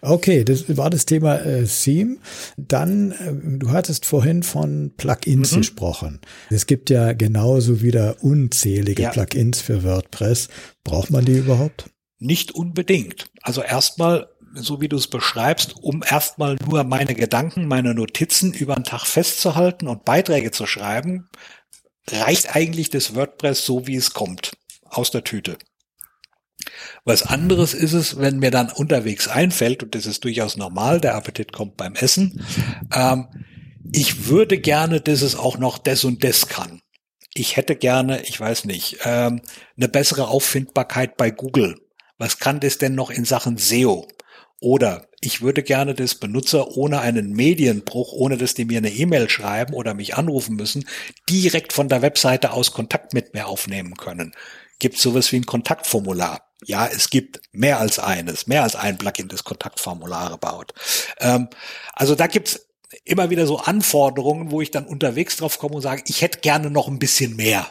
Okay, das war das Thema äh, Theme. Dann, äh, du hattest vorhin von Plugins mhm. gesprochen. Es gibt ja genauso wieder unzählige ja. Plugins für WordPress. Braucht man die überhaupt? Nicht unbedingt. Also erstmal, so wie du es beschreibst, um erstmal nur meine Gedanken, meine Notizen über den Tag festzuhalten und Beiträge zu schreiben, reicht eigentlich das WordPress so, wie es kommt, aus der Tüte. Was anderes ist es, wenn mir dann unterwegs einfällt, und das ist durchaus normal, der Appetit kommt beim Essen, ähm, ich würde gerne, dass es auch noch das und das kann. Ich hätte gerne, ich weiß nicht, ähm, eine bessere Auffindbarkeit bei Google. Was kann das denn noch in Sachen SEO? Oder ich würde gerne das Benutzer ohne einen Medienbruch, ohne dass die mir eine E-Mail schreiben oder mich anrufen müssen, direkt von der Webseite aus Kontakt mit mir aufnehmen können. Gibt sowas wie ein Kontaktformular? Ja, es gibt mehr als eines, mehr als ein Plugin, das Kontaktformulare baut. Ähm, also da gibt's immer wieder so Anforderungen, wo ich dann unterwegs drauf komme und sage, ich hätte gerne noch ein bisschen mehr.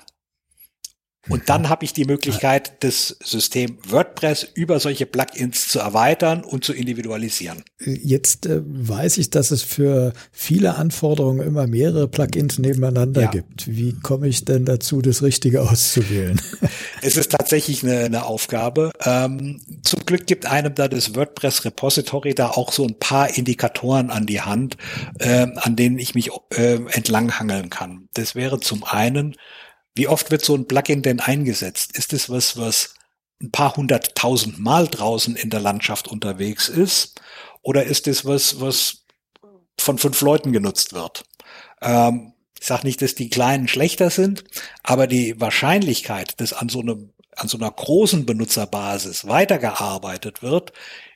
Und dann habe ich die Möglichkeit, das System WordPress über solche Plugins zu erweitern und zu individualisieren. Jetzt äh, weiß ich, dass es für viele Anforderungen immer mehrere Plugins nebeneinander ja. gibt. Wie komme ich denn dazu, das Richtige auszuwählen? Es ist tatsächlich eine, eine Aufgabe. Ähm, zum Glück gibt einem da das WordPress Repository da auch so ein paar Indikatoren an die Hand, äh, an denen ich mich äh, entlanghangeln kann. Das wäre zum einen wie oft wird so ein Plugin denn eingesetzt? Ist es was, was ein paar hunderttausend Mal draußen in der Landschaft unterwegs ist? Oder ist es was, was von fünf Leuten genutzt wird? Ähm, ich sage nicht, dass die Kleinen schlechter sind, aber die Wahrscheinlichkeit, dass an so einem an so einer großen Benutzerbasis weitergearbeitet wird,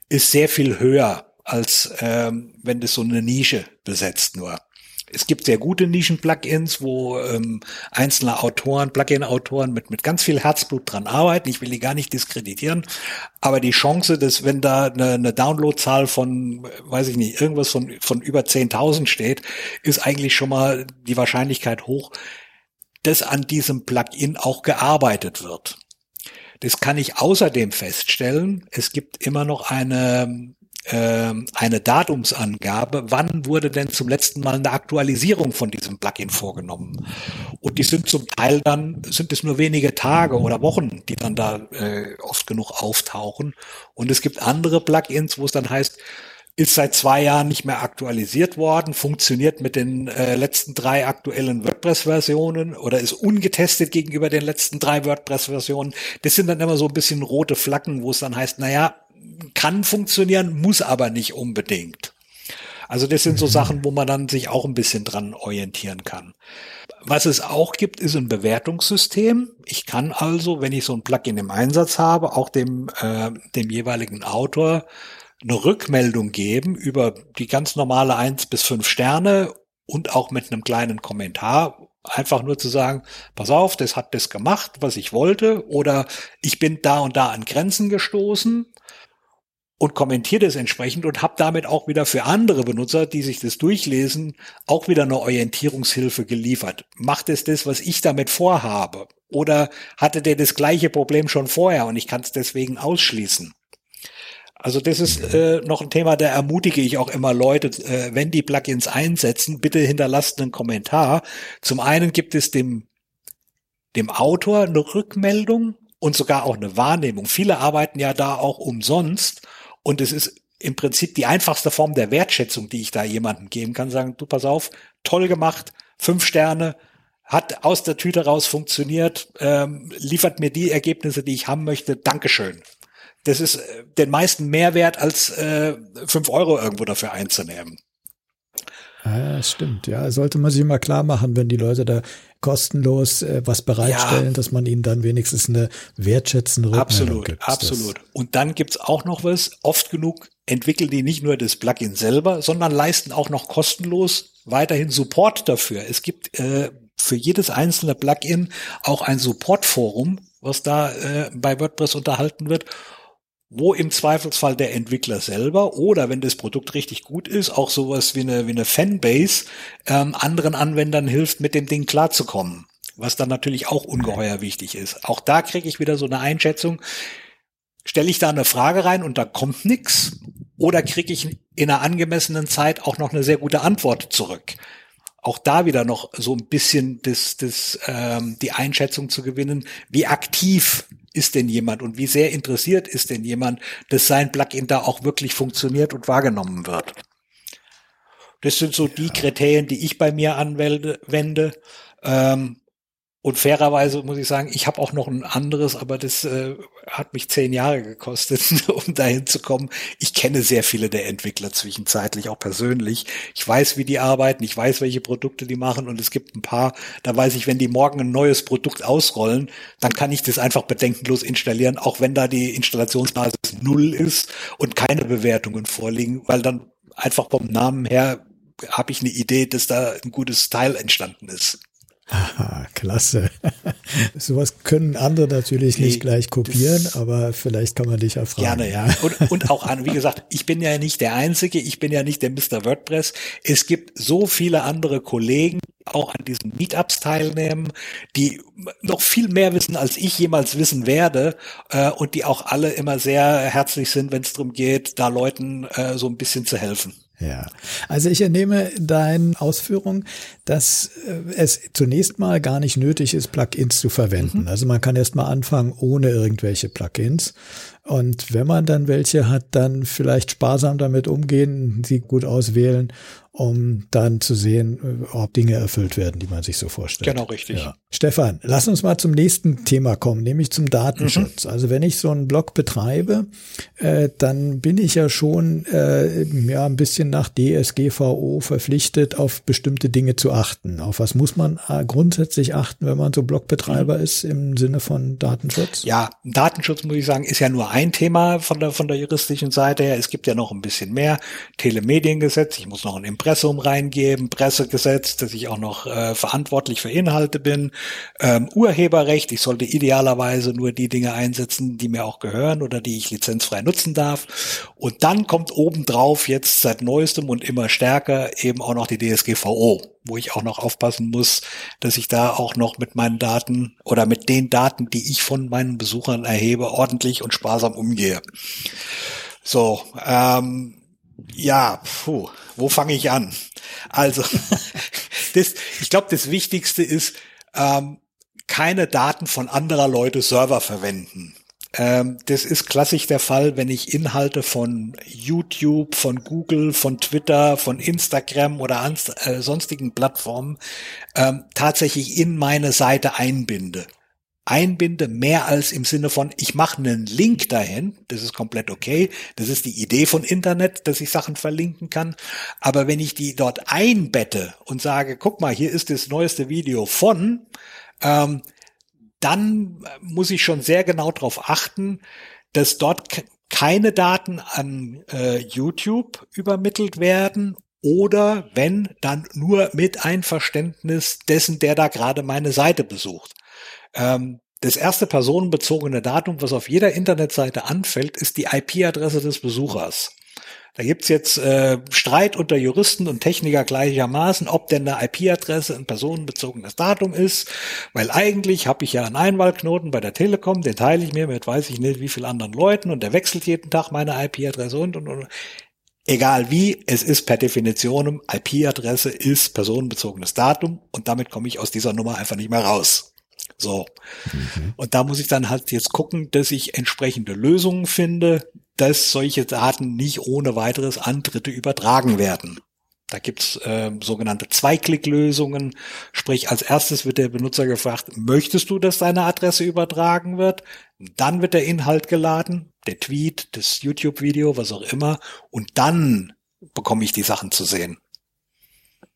ist sehr viel höher, als ähm, wenn das so eine Nische besetzt nur es gibt sehr gute Nischen-Plugins, wo ähm, einzelne Autoren, Plugin-Autoren mit, mit ganz viel Herzblut dran arbeiten. Ich will die gar nicht diskreditieren, aber die Chance, dass wenn da eine, eine Downloadzahl von, weiß ich nicht, irgendwas von, von über 10.000 steht, ist eigentlich schon mal die Wahrscheinlichkeit hoch, dass an diesem Plugin auch gearbeitet wird. Das kann ich außerdem feststellen. Es gibt immer noch eine eine Datumsangabe, wann wurde denn zum letzten Mal eine Aktualisierung von diesem Plugin vorgenommen. Und die sind zum Teil dann, sind es nur wenige Tage oder Wochen, die dann da äh, oft genug auftauchen. Und es gibt andere Plugins, wo es dann heißt, ist seit zwei Jahren nicht mehr aktualisiert worden, funktioniert mit den äh, letzten drei aktuellen WordPress-Versionen oder ist ungetestet gegenüber den letzten drei WordPress-Versionen. Das sind dann immer so ein bisschen rote Flaggen, wo es dann heißt, naja, kann funktionieren, muss aber nicht unbedingt. Also das sind so mhm. Sachen, wo man dann sich auch ein bisschen dran orientieren kann. Was es auch gibt, ist ein Bewertungssystem. Ich kann also, wenn ich so ein Plugin im Einsatz habe, auch dem, äh, dem jeweiligen Autor eine Rückmeldung geben über die ganz normale eins bis fünf Sterne und auch mit einem kleinen Kommentar. Einfach nur zu sagen, pass auf, das hat das gemacht, was ich wollte, oder ich bin da und da an Grenzen gestoßen und kommentiere das entsprechend und habe damit auch wieder für andere Benutzer, die sich das durchlesen, auch wieder eine Orientierungshilfe geliefert. Macht es das, was ich damit vorhabe? Oder hatte der das gleiche Problem schon vorher und ich kann es deswegen ausschließen? Also das ist äh, noch ein Thema, da ermutige ich auch immer Leute, äh, wenn die Plugins einsetzen, bitte hinterlasst einen Kommentar. Zum einen gibt es dem, dem Autor eine Rückmeldung und sogar auch eine Wahrnehmung. Viele arbeiten ja da auch umsonst und es ist im Prinzip die einfachste Form der Wertschätzung, die ich da jemandem geben kann. Sagen, du pass auf, toll gemacht, fünf Sterne, hat aus der Tüte raus funktioniert, ähm, liefert mir die Ergebnisse, die ich haben möchte. Dankeschön das ist äh, den meisten Mehrwert als äh, fünf Euro irgendwo dafür einzunehmen. Ja, stimmt. Ja, sollte man sich mal klar machen, wenn die Leute da kostenlos äh, was bereitstellen, ja. dass man ihnen dann wenigstens eine wertschätzende Rückmeldung absolut, gibt. Absolut. Und dann gibt's auch noch was. Oft genug entwickeln die nicht nur das Plugin selber, sondern leisten auch noch kostenlos weiterhin Support dafür. Es gibt äh, für jedes einzelne Plugin auch ein Supportforum, was da äh, bei WordPress unterhalten wird wo im Zweifelsfall der Entwickler selber oder wenn das Produkt richtig gut ist, auch sowas wie eine, wie eine Fanbase ähm, anderen Anwendern hilft, mit dem Ding klarzukommen. Was dann natürlich auch ungeheuer wichtig ist. Auch da kriege ich wieder so eine Einschätzung. Stelle ich da eine Frage rein und da kommt nix? Oder kriege ich in einer angemessenen Zeit auch noch eine sehr gute Antwort zurück? Auch da wieder noch so ein bisschen das, das, ähm, die Einschätzung zu gewinnen, wie aktiv ist denn jemand und wie sehr interessiert ist denn jemand, dass sein Plugin da auch wirklich funktioniert und wahrgenommen wird. Das sind so die Kriterien, die ich bei mir anwende. Ähm, und fairerweise muss ich sagen, ich habe auch noch ein anderes, aber das äh, hat mich zehn Jahre gekostet, um dahin zu kommen. Ich kenne sehr viele der Entwickler zwischenzeitlich, auch persönlich. Ich weiß, wie die arbeiten, ich weiß, welche Produkte die machen und es gibt ein paar, da weiß ich, wenn die morgen ein neues Produkt ausrollen, dann kann ich das einfach bedenkenlos installieren, auch wenn da die Installationsbasis null ist und keine Bewertungen vorliegen, weil dann einfach vom Namen her habe ich eine Idee, dass da ein gutes Teil entstanden ist. Aha, klasse. Sowas können andere natürlich nicht gleich kopieren, aber vielleicht kann man dich ja fragen. Gerne, ja. Und, und auch an, wie gesagt, ich bin ja nicht der Einzige, ich bin ja nicht der Mr. WordPress. Es gibt so viele andere Kollegen, auch an diesen Meetups teilnehmen, die noch viel mehr wissen, als ich jemals wissen werde äh, und die auch alle immer sehr herzlich sind, wenn es darum geht, da Leuten äh, so ein bisschen zu helfen. Ja, also ich entnehme deinen Ausführungen, dass äh, es zunächst mal gar nicht nötig ist, Plugins zu verwenden. Mhm. Also man kann erst mal anfangen ohne irgendwelche Plugins. Und wenn man dann welche hat, dann vielleicht sparsam damit umgehen, sie gut auswählen um dann zu sehen, äh, ob Dinge erfüllt werden, die man sich so vorstellt. Genau, richtig. Ja. Stefan, lass uns mal zum nächsten Thema kommen, nämlich zum Datenschutz. Mhm. Also wenn ich so einen Blog betreibe, äh, dann bin ich ja schon äh, ja ein bisschen nach DSGVO verpflichtet, auf bestimmte Dinge zu achten. Auf was muss man äh, grundsätzlich achten, wenn man so Blogbetreiber mhm. ist im Sinne von Datenschutz? Ja, Datenschutz muss ich sagen, ist ja nur ein Thema von der von der juristischen Seite her. Es gibt ja noch ein bisschen mehr. Telemediengesetz, ich muss noch ein Impressum reingeben, Pressegesetz, dass ich auch noch äh, verantwortlich für Inhalte bin, ähm, Urheberrecht, ich sollte idealerweise nur die Dinge einsetzen, die mir auch gehören oder die ich lizenzfrei nutzen darf. Und dann kommt obendrauf jetzt seit neuestem und immer stärker eben auch noch die DSGVO wo ich auch noch aufpassen muss, dass ich da auch noch mit meinen Daten oder mit den Daten, die ich von meinen Besuchern erhebe, ordentlich und sparsam umgehe. So, ähm, ja, puh, wo fange ich an? Also, das, ich glaube, das Wichtigste ist, ähm, keine Daten von anderer Leute Server verwenden. Ähm, das ist klassisch der Fall, wenn ich Inhalte von YouTube, von Google, von Twitter, von Instagram oder an, äh, sonstigen Plattformen ähm, tatsächlich in meine Seite einbinde. Einbinde mehr als im Sinne von, ich mache einen Link dahin, das ist komplett okay, das ist die Idee von Internet, dass ich Sachen verlinken kann, aber wenn ich die dort einbette und sage, guck mal, hier ist das neueste Video von, ähm, dann muss ich schon sehr genau darauf achten, dass dort keine Daten an äh, YouTube übermittelt werden oder wenn, dann nur mit Einverständnis dessen, der da gerade meine Seite besucht. Ähm, das erste personenbezogene Datum, was auf jeder Internetseite anfällt, ist die IP-Adresse des Besuchers. Da gibt's jetzt äh, Streit unter Juristen und Techniker gleichermaßen, ob denn eine IP-Adresse ein personenbezogenes Datum ist, weil eigentlich habe ich ja einen Einwahlknoten bei der Telekom, den teile ich mir mit weiß ich nicht wie viel anderen Leuten und der wechselt jeden Tag meine IP-Adresse und, und, und. Egal wie, es ist per Definition, IP-Adresse ist personenbezogenes Datum und damit komme ich aus dieser Nummer einfach nicht mehr raus. So. Mhm. Und da muss ich dann halt jetzt gucken, dass ich entsprechende Lösungen finde, dass solche Daten nicht ohne weiteres an Dritte übertragen werden. Da gibt's äh, sogenannte Zweiklicklösungen. Sprich, als erstes wird der Benutzer gefragt, möchtest du, dass deine Adresse übertragen wird? Dann wird der Inhalt geladen, der Tweet, das YouTube-Video, was auch immer. Und dann bekomme ich die Sachen zu sehen.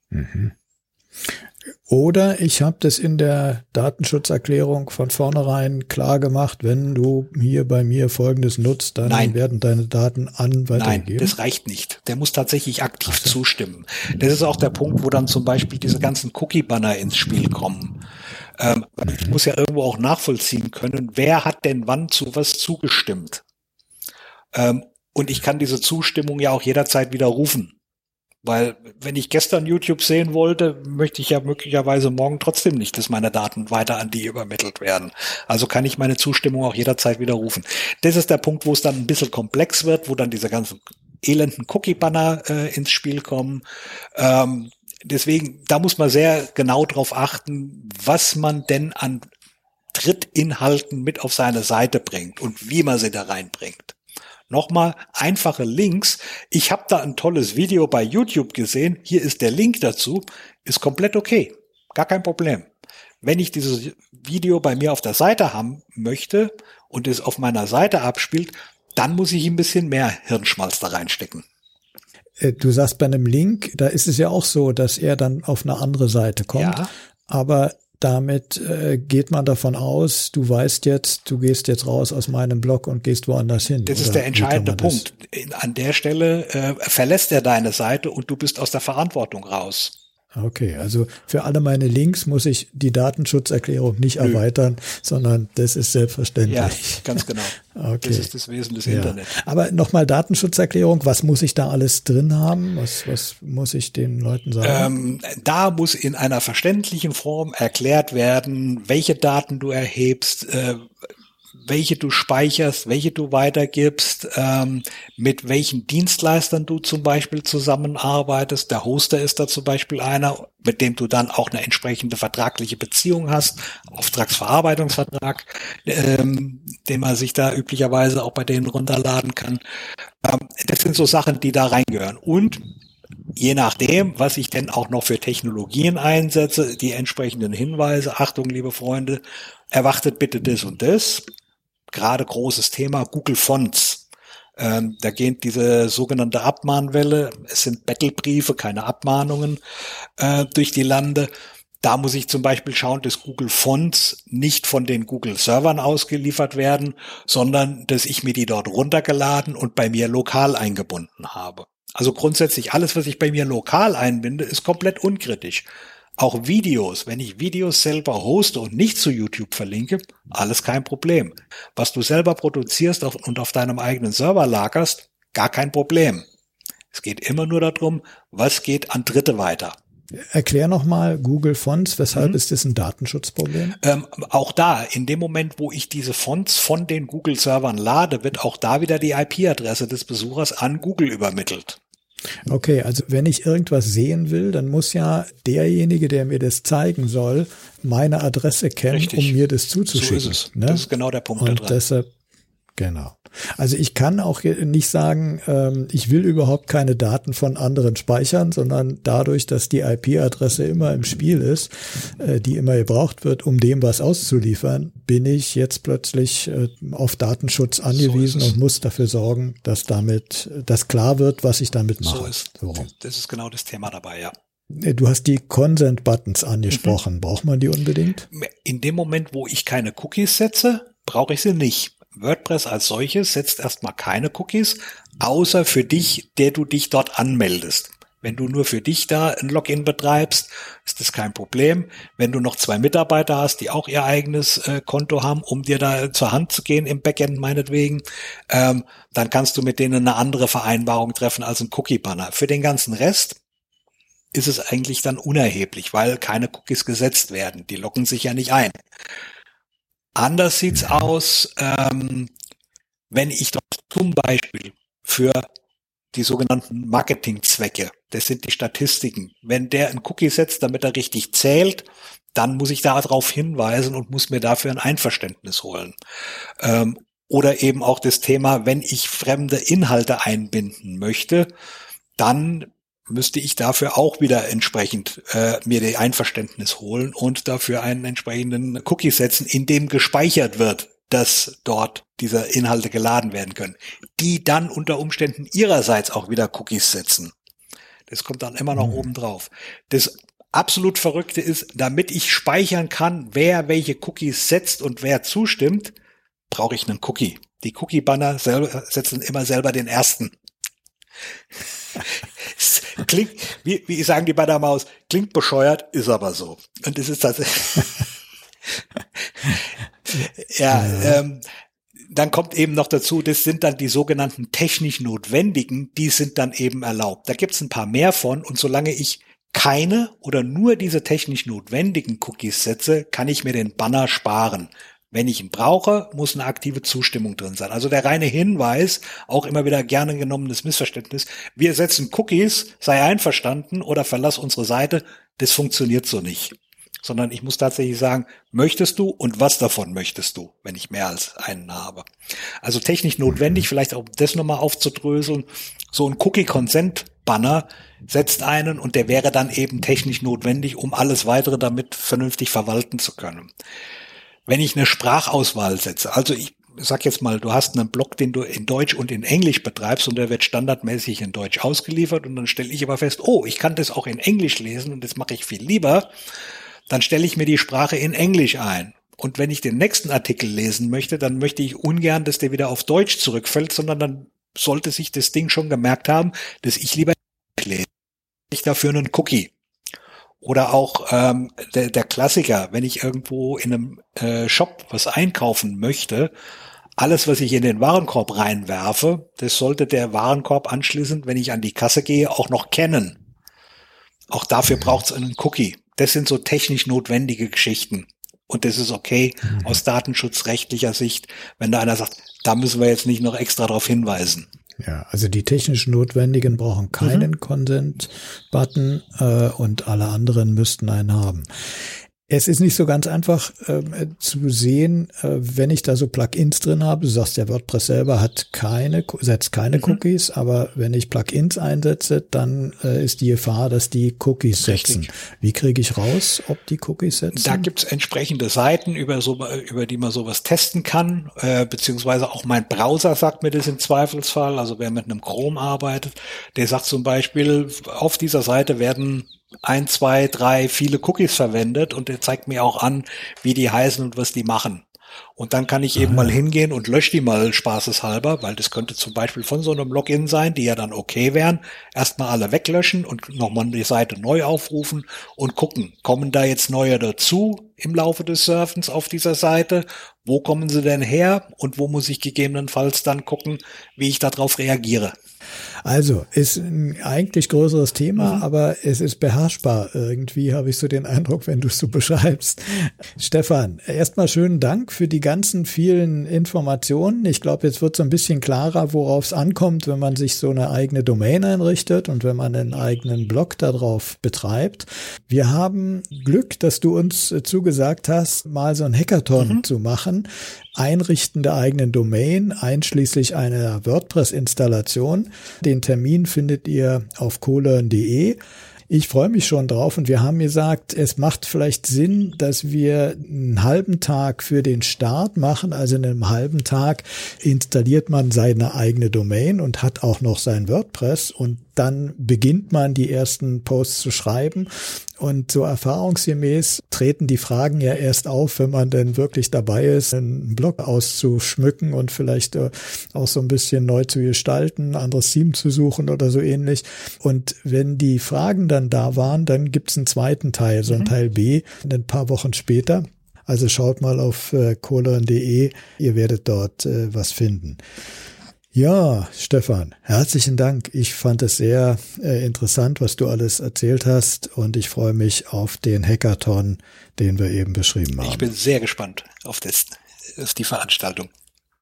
Mhm. Oder ich habe das in der Datenschutzerklärung von vornherein klar gemacht, wenn du hier bei mir Folgendes nutzt, dann Nein. werden deine Daten an weitergegeben. Nein, das reicht nicht. Der muss tatsächlich aktiv so. zustimmen. Das ist auch der Punkt, wo dann zum Beispiel diese ganzen Cookie-Banner ins Spiel kommen. Ähm, ich muss ja irgendwo auch nachvollziehen können, wer hat denn wann zu was zugestimmt. Ähm, und ich kann diese Zustimmung ja auch jederzeit widerrufen. Weil wenn ich gestern YouTube sehen wollte, möchte ich ja möglicherweise morgen trotzdem nicht, dass meine Daten weiter an die übermittelt werden. Also kann ich meine Zustimmung auch jederzeit widerrufen. Das ist der Punkt, wo es dann ein bisschen komplex wird, wo dann diese ganzen elenden Cookie-Banner äh, ins Spiel kommen. Ähm, deswegen, da muss man sehr genau drauf achten, was man denn an Drittinhalten mit auf seine Seite bringt und wie man sie da reinbringt. Nochmal einfache Links. Ich habe da ein tolles Video bei YouTube gesehen. Hier ist der Link dazu. Ist komplett okay. Gar kein Problem. Wenn ich dieses Video bei mir auf der Seite haben möchte und es auf meiner Seite abspielt, dann muss ich ein bisschen mehr Hirnschmalz da reinstecken. Äh, du sagst bei einem Link, da ist es ja auch so, dass er dann auf eine andere Seite kommt. Ja. Aber damit äh, geht man davon aus, du weißt jetzt, du gehst jetzt raus aus meinem Blog und gehst woanders hin. Das ist der entscheidende Punkt. An der Stelle äh, verlässt er deine Seite und du bist aus der Verantwortung raus. Okay, also für alle meine Links muss ich die Datenschutzerklärung nicht Nö. erweitern, sondern das ist selbstverständlich. Ja, ganz genau. okay. Das ist das Wesen des ja. Internet. Aber nochmal Datenschutzerklärung, was muss ich da alles drin haben? Was, was muss ich den Leuten sagen? Ähm, da muss in einer verständlichen Form erklärt werden, welche Daten du erhebst, äh, welche du speicherst, welche du weitergibst, ähm, mit welchen Dienstleistern du zum Beispiel zusammenarbeitest. Der Hoster ist da zum Beispiel einer, mit dem du dann auch eine entsprechende vertragliche Beziehung hast, Auftragsverarbeitungsvertrag, ähm, den man sich da üblicherweise auch bei denen runterladen kann. Ähm, das sind so Sachen, die da reingehören. Und je nachdem, was ich denn auch noch für Technologien einsetze, die entsprechenden Hinweise, Achtung, liebe Freunde, erwartet bitte das und das gerade großes Thema Google Fonts. Ähm, da geht diese sogenannte Abmahnwelle. Es sind Battlebriefe, keine Abmahnungen äh, durch die Lande. Da muss ich zum Beispiel schauen, dass Google Fonts nicht von den Google Servern ausgeliefert werden, sondern dass ich mir die dort runtergeladen und bei mir lokal eingebunden habe. Also grundsätzlich alles, was ich bei mir lokal einbinde, ist komplett unkritisch. Auch Videos, wenn ich Videos selber hoste und nicht zu YouTube verlinke, alles kein Problem. Was du selber produzierst und auf deinem eigenen Server lagerst, gar kein Problem. Es geht immer nur darum, was geht an Dritte weiter. Erklär nochmal Google Fonts, weshalb mhm. ist das ein Datenschutzproblem? Ähm, auch da, in dem Moment, wo ich diese Fonts von den Google-Servern lade, wird auch da wieder die IP-Adresse des Besuchers an Google übermittelt. Okay, also wenn ich irgendwas sehen will, dann muss ja derjenige, der mir das zeigen soll, meine Adresse kennen, Richtig. um mir das zuzuschicken. So ist es. Ne? Das ist genau der Punkt. Und deshalb Genau. Also ich kann auch nicht sagen, ähm, ich will überhaupt keine Daten von anderen speichern, sondern dadurch, dass die IP-Adresse immer im Spiel ist, äh, die immer gebraucht wird, um dem was auszuliefern, bin ich jetzt plötzlich äh, auf Datenschutz angewiesen so und muss dafür sorgen, dass damit, dass klar wird, was ich damit mache. So ist, so. das ist genau das Thema dabei, ja. Äh, du hast die Consent-Buttons angesprochen. Mhm. Braucht man die unbedingt? In dem Moment, wo ich keine Cookies setze, brauche ich sie nicht. WordPress als solches setzt erstmal keine Cookies, außer für dich, der du dich dort anmeldest. Wenn du nur für dich da ein Login betreibst, ist das kein Problem. Wenn du noch zwei Mitarbeiter hast, die auch ihr eigenes äh, Konto haben, um dir da zur Hand zu gehen im Backend meinetwegen, ähm, dann kannst du mit denen eine andere Vereinbarung treffen als ein Cookie-Banner. Für den ganzen Rest ist es eigentlich dann unerheblich, weil keine Cookies gesetzt werden. Die locken sich ja nicht ein. Anders sieht's aus, ähm, wenn ich dort zum Beispiel für die sogenannten Marketingzwecke, das sind die Statistiken, wenn der ein Cookie setzt, damit er richtig zählt, dann muss ich darauf hinweisen und muss mir dafür ein Einverständnis holen. Ähm, oder eben auch das Thema, wenn ich fremde Inhalte einbinden möchte, dann müsste ich dafür auch wieder entsprechend äh, mir die Einverständnis holen und dafür einen entsprechenden Cookie setzen, in dem gespeichert wird, dass dort diese Inhalte geladen werden können, die dann unter Umständen ihrerseits auch wieder Cookies setzen. Das kommt dann immer noch mhm. oben drauf. Das absolut Verrückte ist, damit ich speichern kann, wer welche Cookies setzt und wer zustimmt, brauche ich einen Cookie. Die Cookie-Banner setzen immer selber den ersten. Klingt, wie, wie sagen die bei der Maus, klingt bescheuert, ist aber so. Und das ist tatsächlich. ja, ja. Ähm, dann kommt eben noch dazu, das sind dann die sogenannten technisch notwendigen, die sind dann eben erlaubt. Da gibt's ein paar mehr von und solange ich keine oder nur diese technisch notwendigen Cookies setze, kann ich mir den Banner sparen. Wenn ich ihn brauche, muss eine aktive Zustimmung drin sein. Also der reine Hinweis, auch immer wieder gerne genommenes Missverständnis, wir setzen Cookies, sei einverstanden oder verlass unsere Seite, das funktioniert so nicht. Sondern ich muss tatsächlich sagen, möchtest du und was davon möchtest du, wenn ich mehr als einen habe. Also technisch notwendig, vielleicht auch das nochmal aufzudröseln, so ein Cookie-Consent-Banner setzt einen und der wäre dann eben technisch notwendig, um alles weitere damit vernünftig verwalten zu können. Wenn ich eine Sprachauswahl setze, also ich sag jetzt mal, du hast einen Blog, den du in Deutsch und in Englisch betreibst und der wird standardmäßig in Deutsch ausgeliefert und dann stelle ich aber fest, oh, ich kann das auch in Englisch lesen und das mache ich viel lieber, dann stelle ich mir die Sprache in Englisch ein. Und wenn ich den nächsten Artikel lesen möchte, dann möchte ich ungern, dass der wieder auf Deutsch zurückfällt, sondern dann sollte sich das Ding schon gemerkt haben, dass ich lieber lese. Ich dafür einen Cookie. Oder auch ähm, der, der Klassiker, wenn ich irgendwo in einem äh, Shop was einkaufen möchte, alles, was ich in den Warenkorb reinwerfe, das sollte der Warenkorb anschließend, wenn ich an die Kasse gehe, auch noch kennen. Auch dafür mhm. braucht es einen Cookie. Das sind so technisch notwendige Geschichten. Und das ist okay mhm. aus datenschutzrechtlicher Sicht, wenn da einer sagt, da müssen wir jetzt nicht noch extra darauf hinweisen. Ja, also die technisch Notwendigen brauchen keinen mhm. Consent-Button äh, und alle anderen müssten einen haben. Es ist nicht so ganz einfach äh, zu sehen, äh, wenn ich da so Plugins drin habe. Du sagst, der WordPress selber hat keine, setzt keine mhm. Cookies, aber wenn ich Plugins einsetze, dann äh, ist die Gefahr, dass die Cookies setzen. Richtig. Wie kriege ich raus, ob die Cookies setzen? Da gibt's entsprechende Seiten, über, so, über die man sowas testen kann, äh, beziehungsweise auch mein Browser sagt mir das im Zweifelsfall. Also wer mit einem Chrome arbeitet, der sagt zum Beispiel, auf dieser Seite werden ein, zwei, drei, viele Cookies verwendet und er zeigt mir auch an, wie die heißen und was die machen. Und dann kann ich eben ah. mal hingehen und lösche die mal spaßeshalber, weil das könnte zum Beispiel von so einem Login sein, die ja dann okay wären. Erstmal alle weglöschen und nochmal die Seite neu aufrufen und gucken, kommen da jetzt neue dazu im Laufe des Surfens auf dieser Seite? Wo kommen sie denn her? Und wo muss ich gegebenenfalls dann gucken, wie ich darauf reagiere? Also, ist ein eigentlich größeres Thema, mhm. aber es ist beherrschbar. Irgendwie habe ich so den Eindruck, wenn du es so beschreibst. Stefan, erstmal schönen Dank für die ganzen vielen Informationen. Ich glaube, jetzt wird so ein bisschen klarer, worauf es ankommt, wenn man sich so eine eigene Domain einrichtet und wenn man einen eigenen Blog darauf betreibt. Wir haben Glück, dass du uns zugesagt hast, mal so ein Hackathon mhm. zu machen. Einrichten der eigenen Domain, einschließlich einer WordPress-Installation. Den Termin findet ihr auf colearn.de. Ich freue mich schon drauf und wir haben gesagt, es macht vielleicht Sinn, dass wir einen halben Tag für den Start machen. Also in einem halben Tag installiert man seine eigene Domain und hat auch noch sein WordPress und dann beginnt man die ersten Posts zu schreiben. Und so erfahrungsgemäß treten die Fragen ja erst auf, wenn man denn wirklich dabei ist, einen Blog auszuschmücken und vielleicht äh, auch so ein bisschen neu zu gestalten, ein anderes Team zu suchen oder so ähnlich. Und wenn die Fragen dann da waren, dann gibt's einen zweiten Teil, so ein mhm. Teil B, ein paar Wochen später. Also schaut mal auf äh, colon.de, ihr werdet dort äh, was finden. Ja, Stefan, herzlichen Dank. Ich fand es sehr äh, interessant, was du alles erzählt hast und ich freue mich auf den Hackathon, den wir eben beschrieben haben. Ich bin sehr gespannt auf, das, auf die Veranstaltung.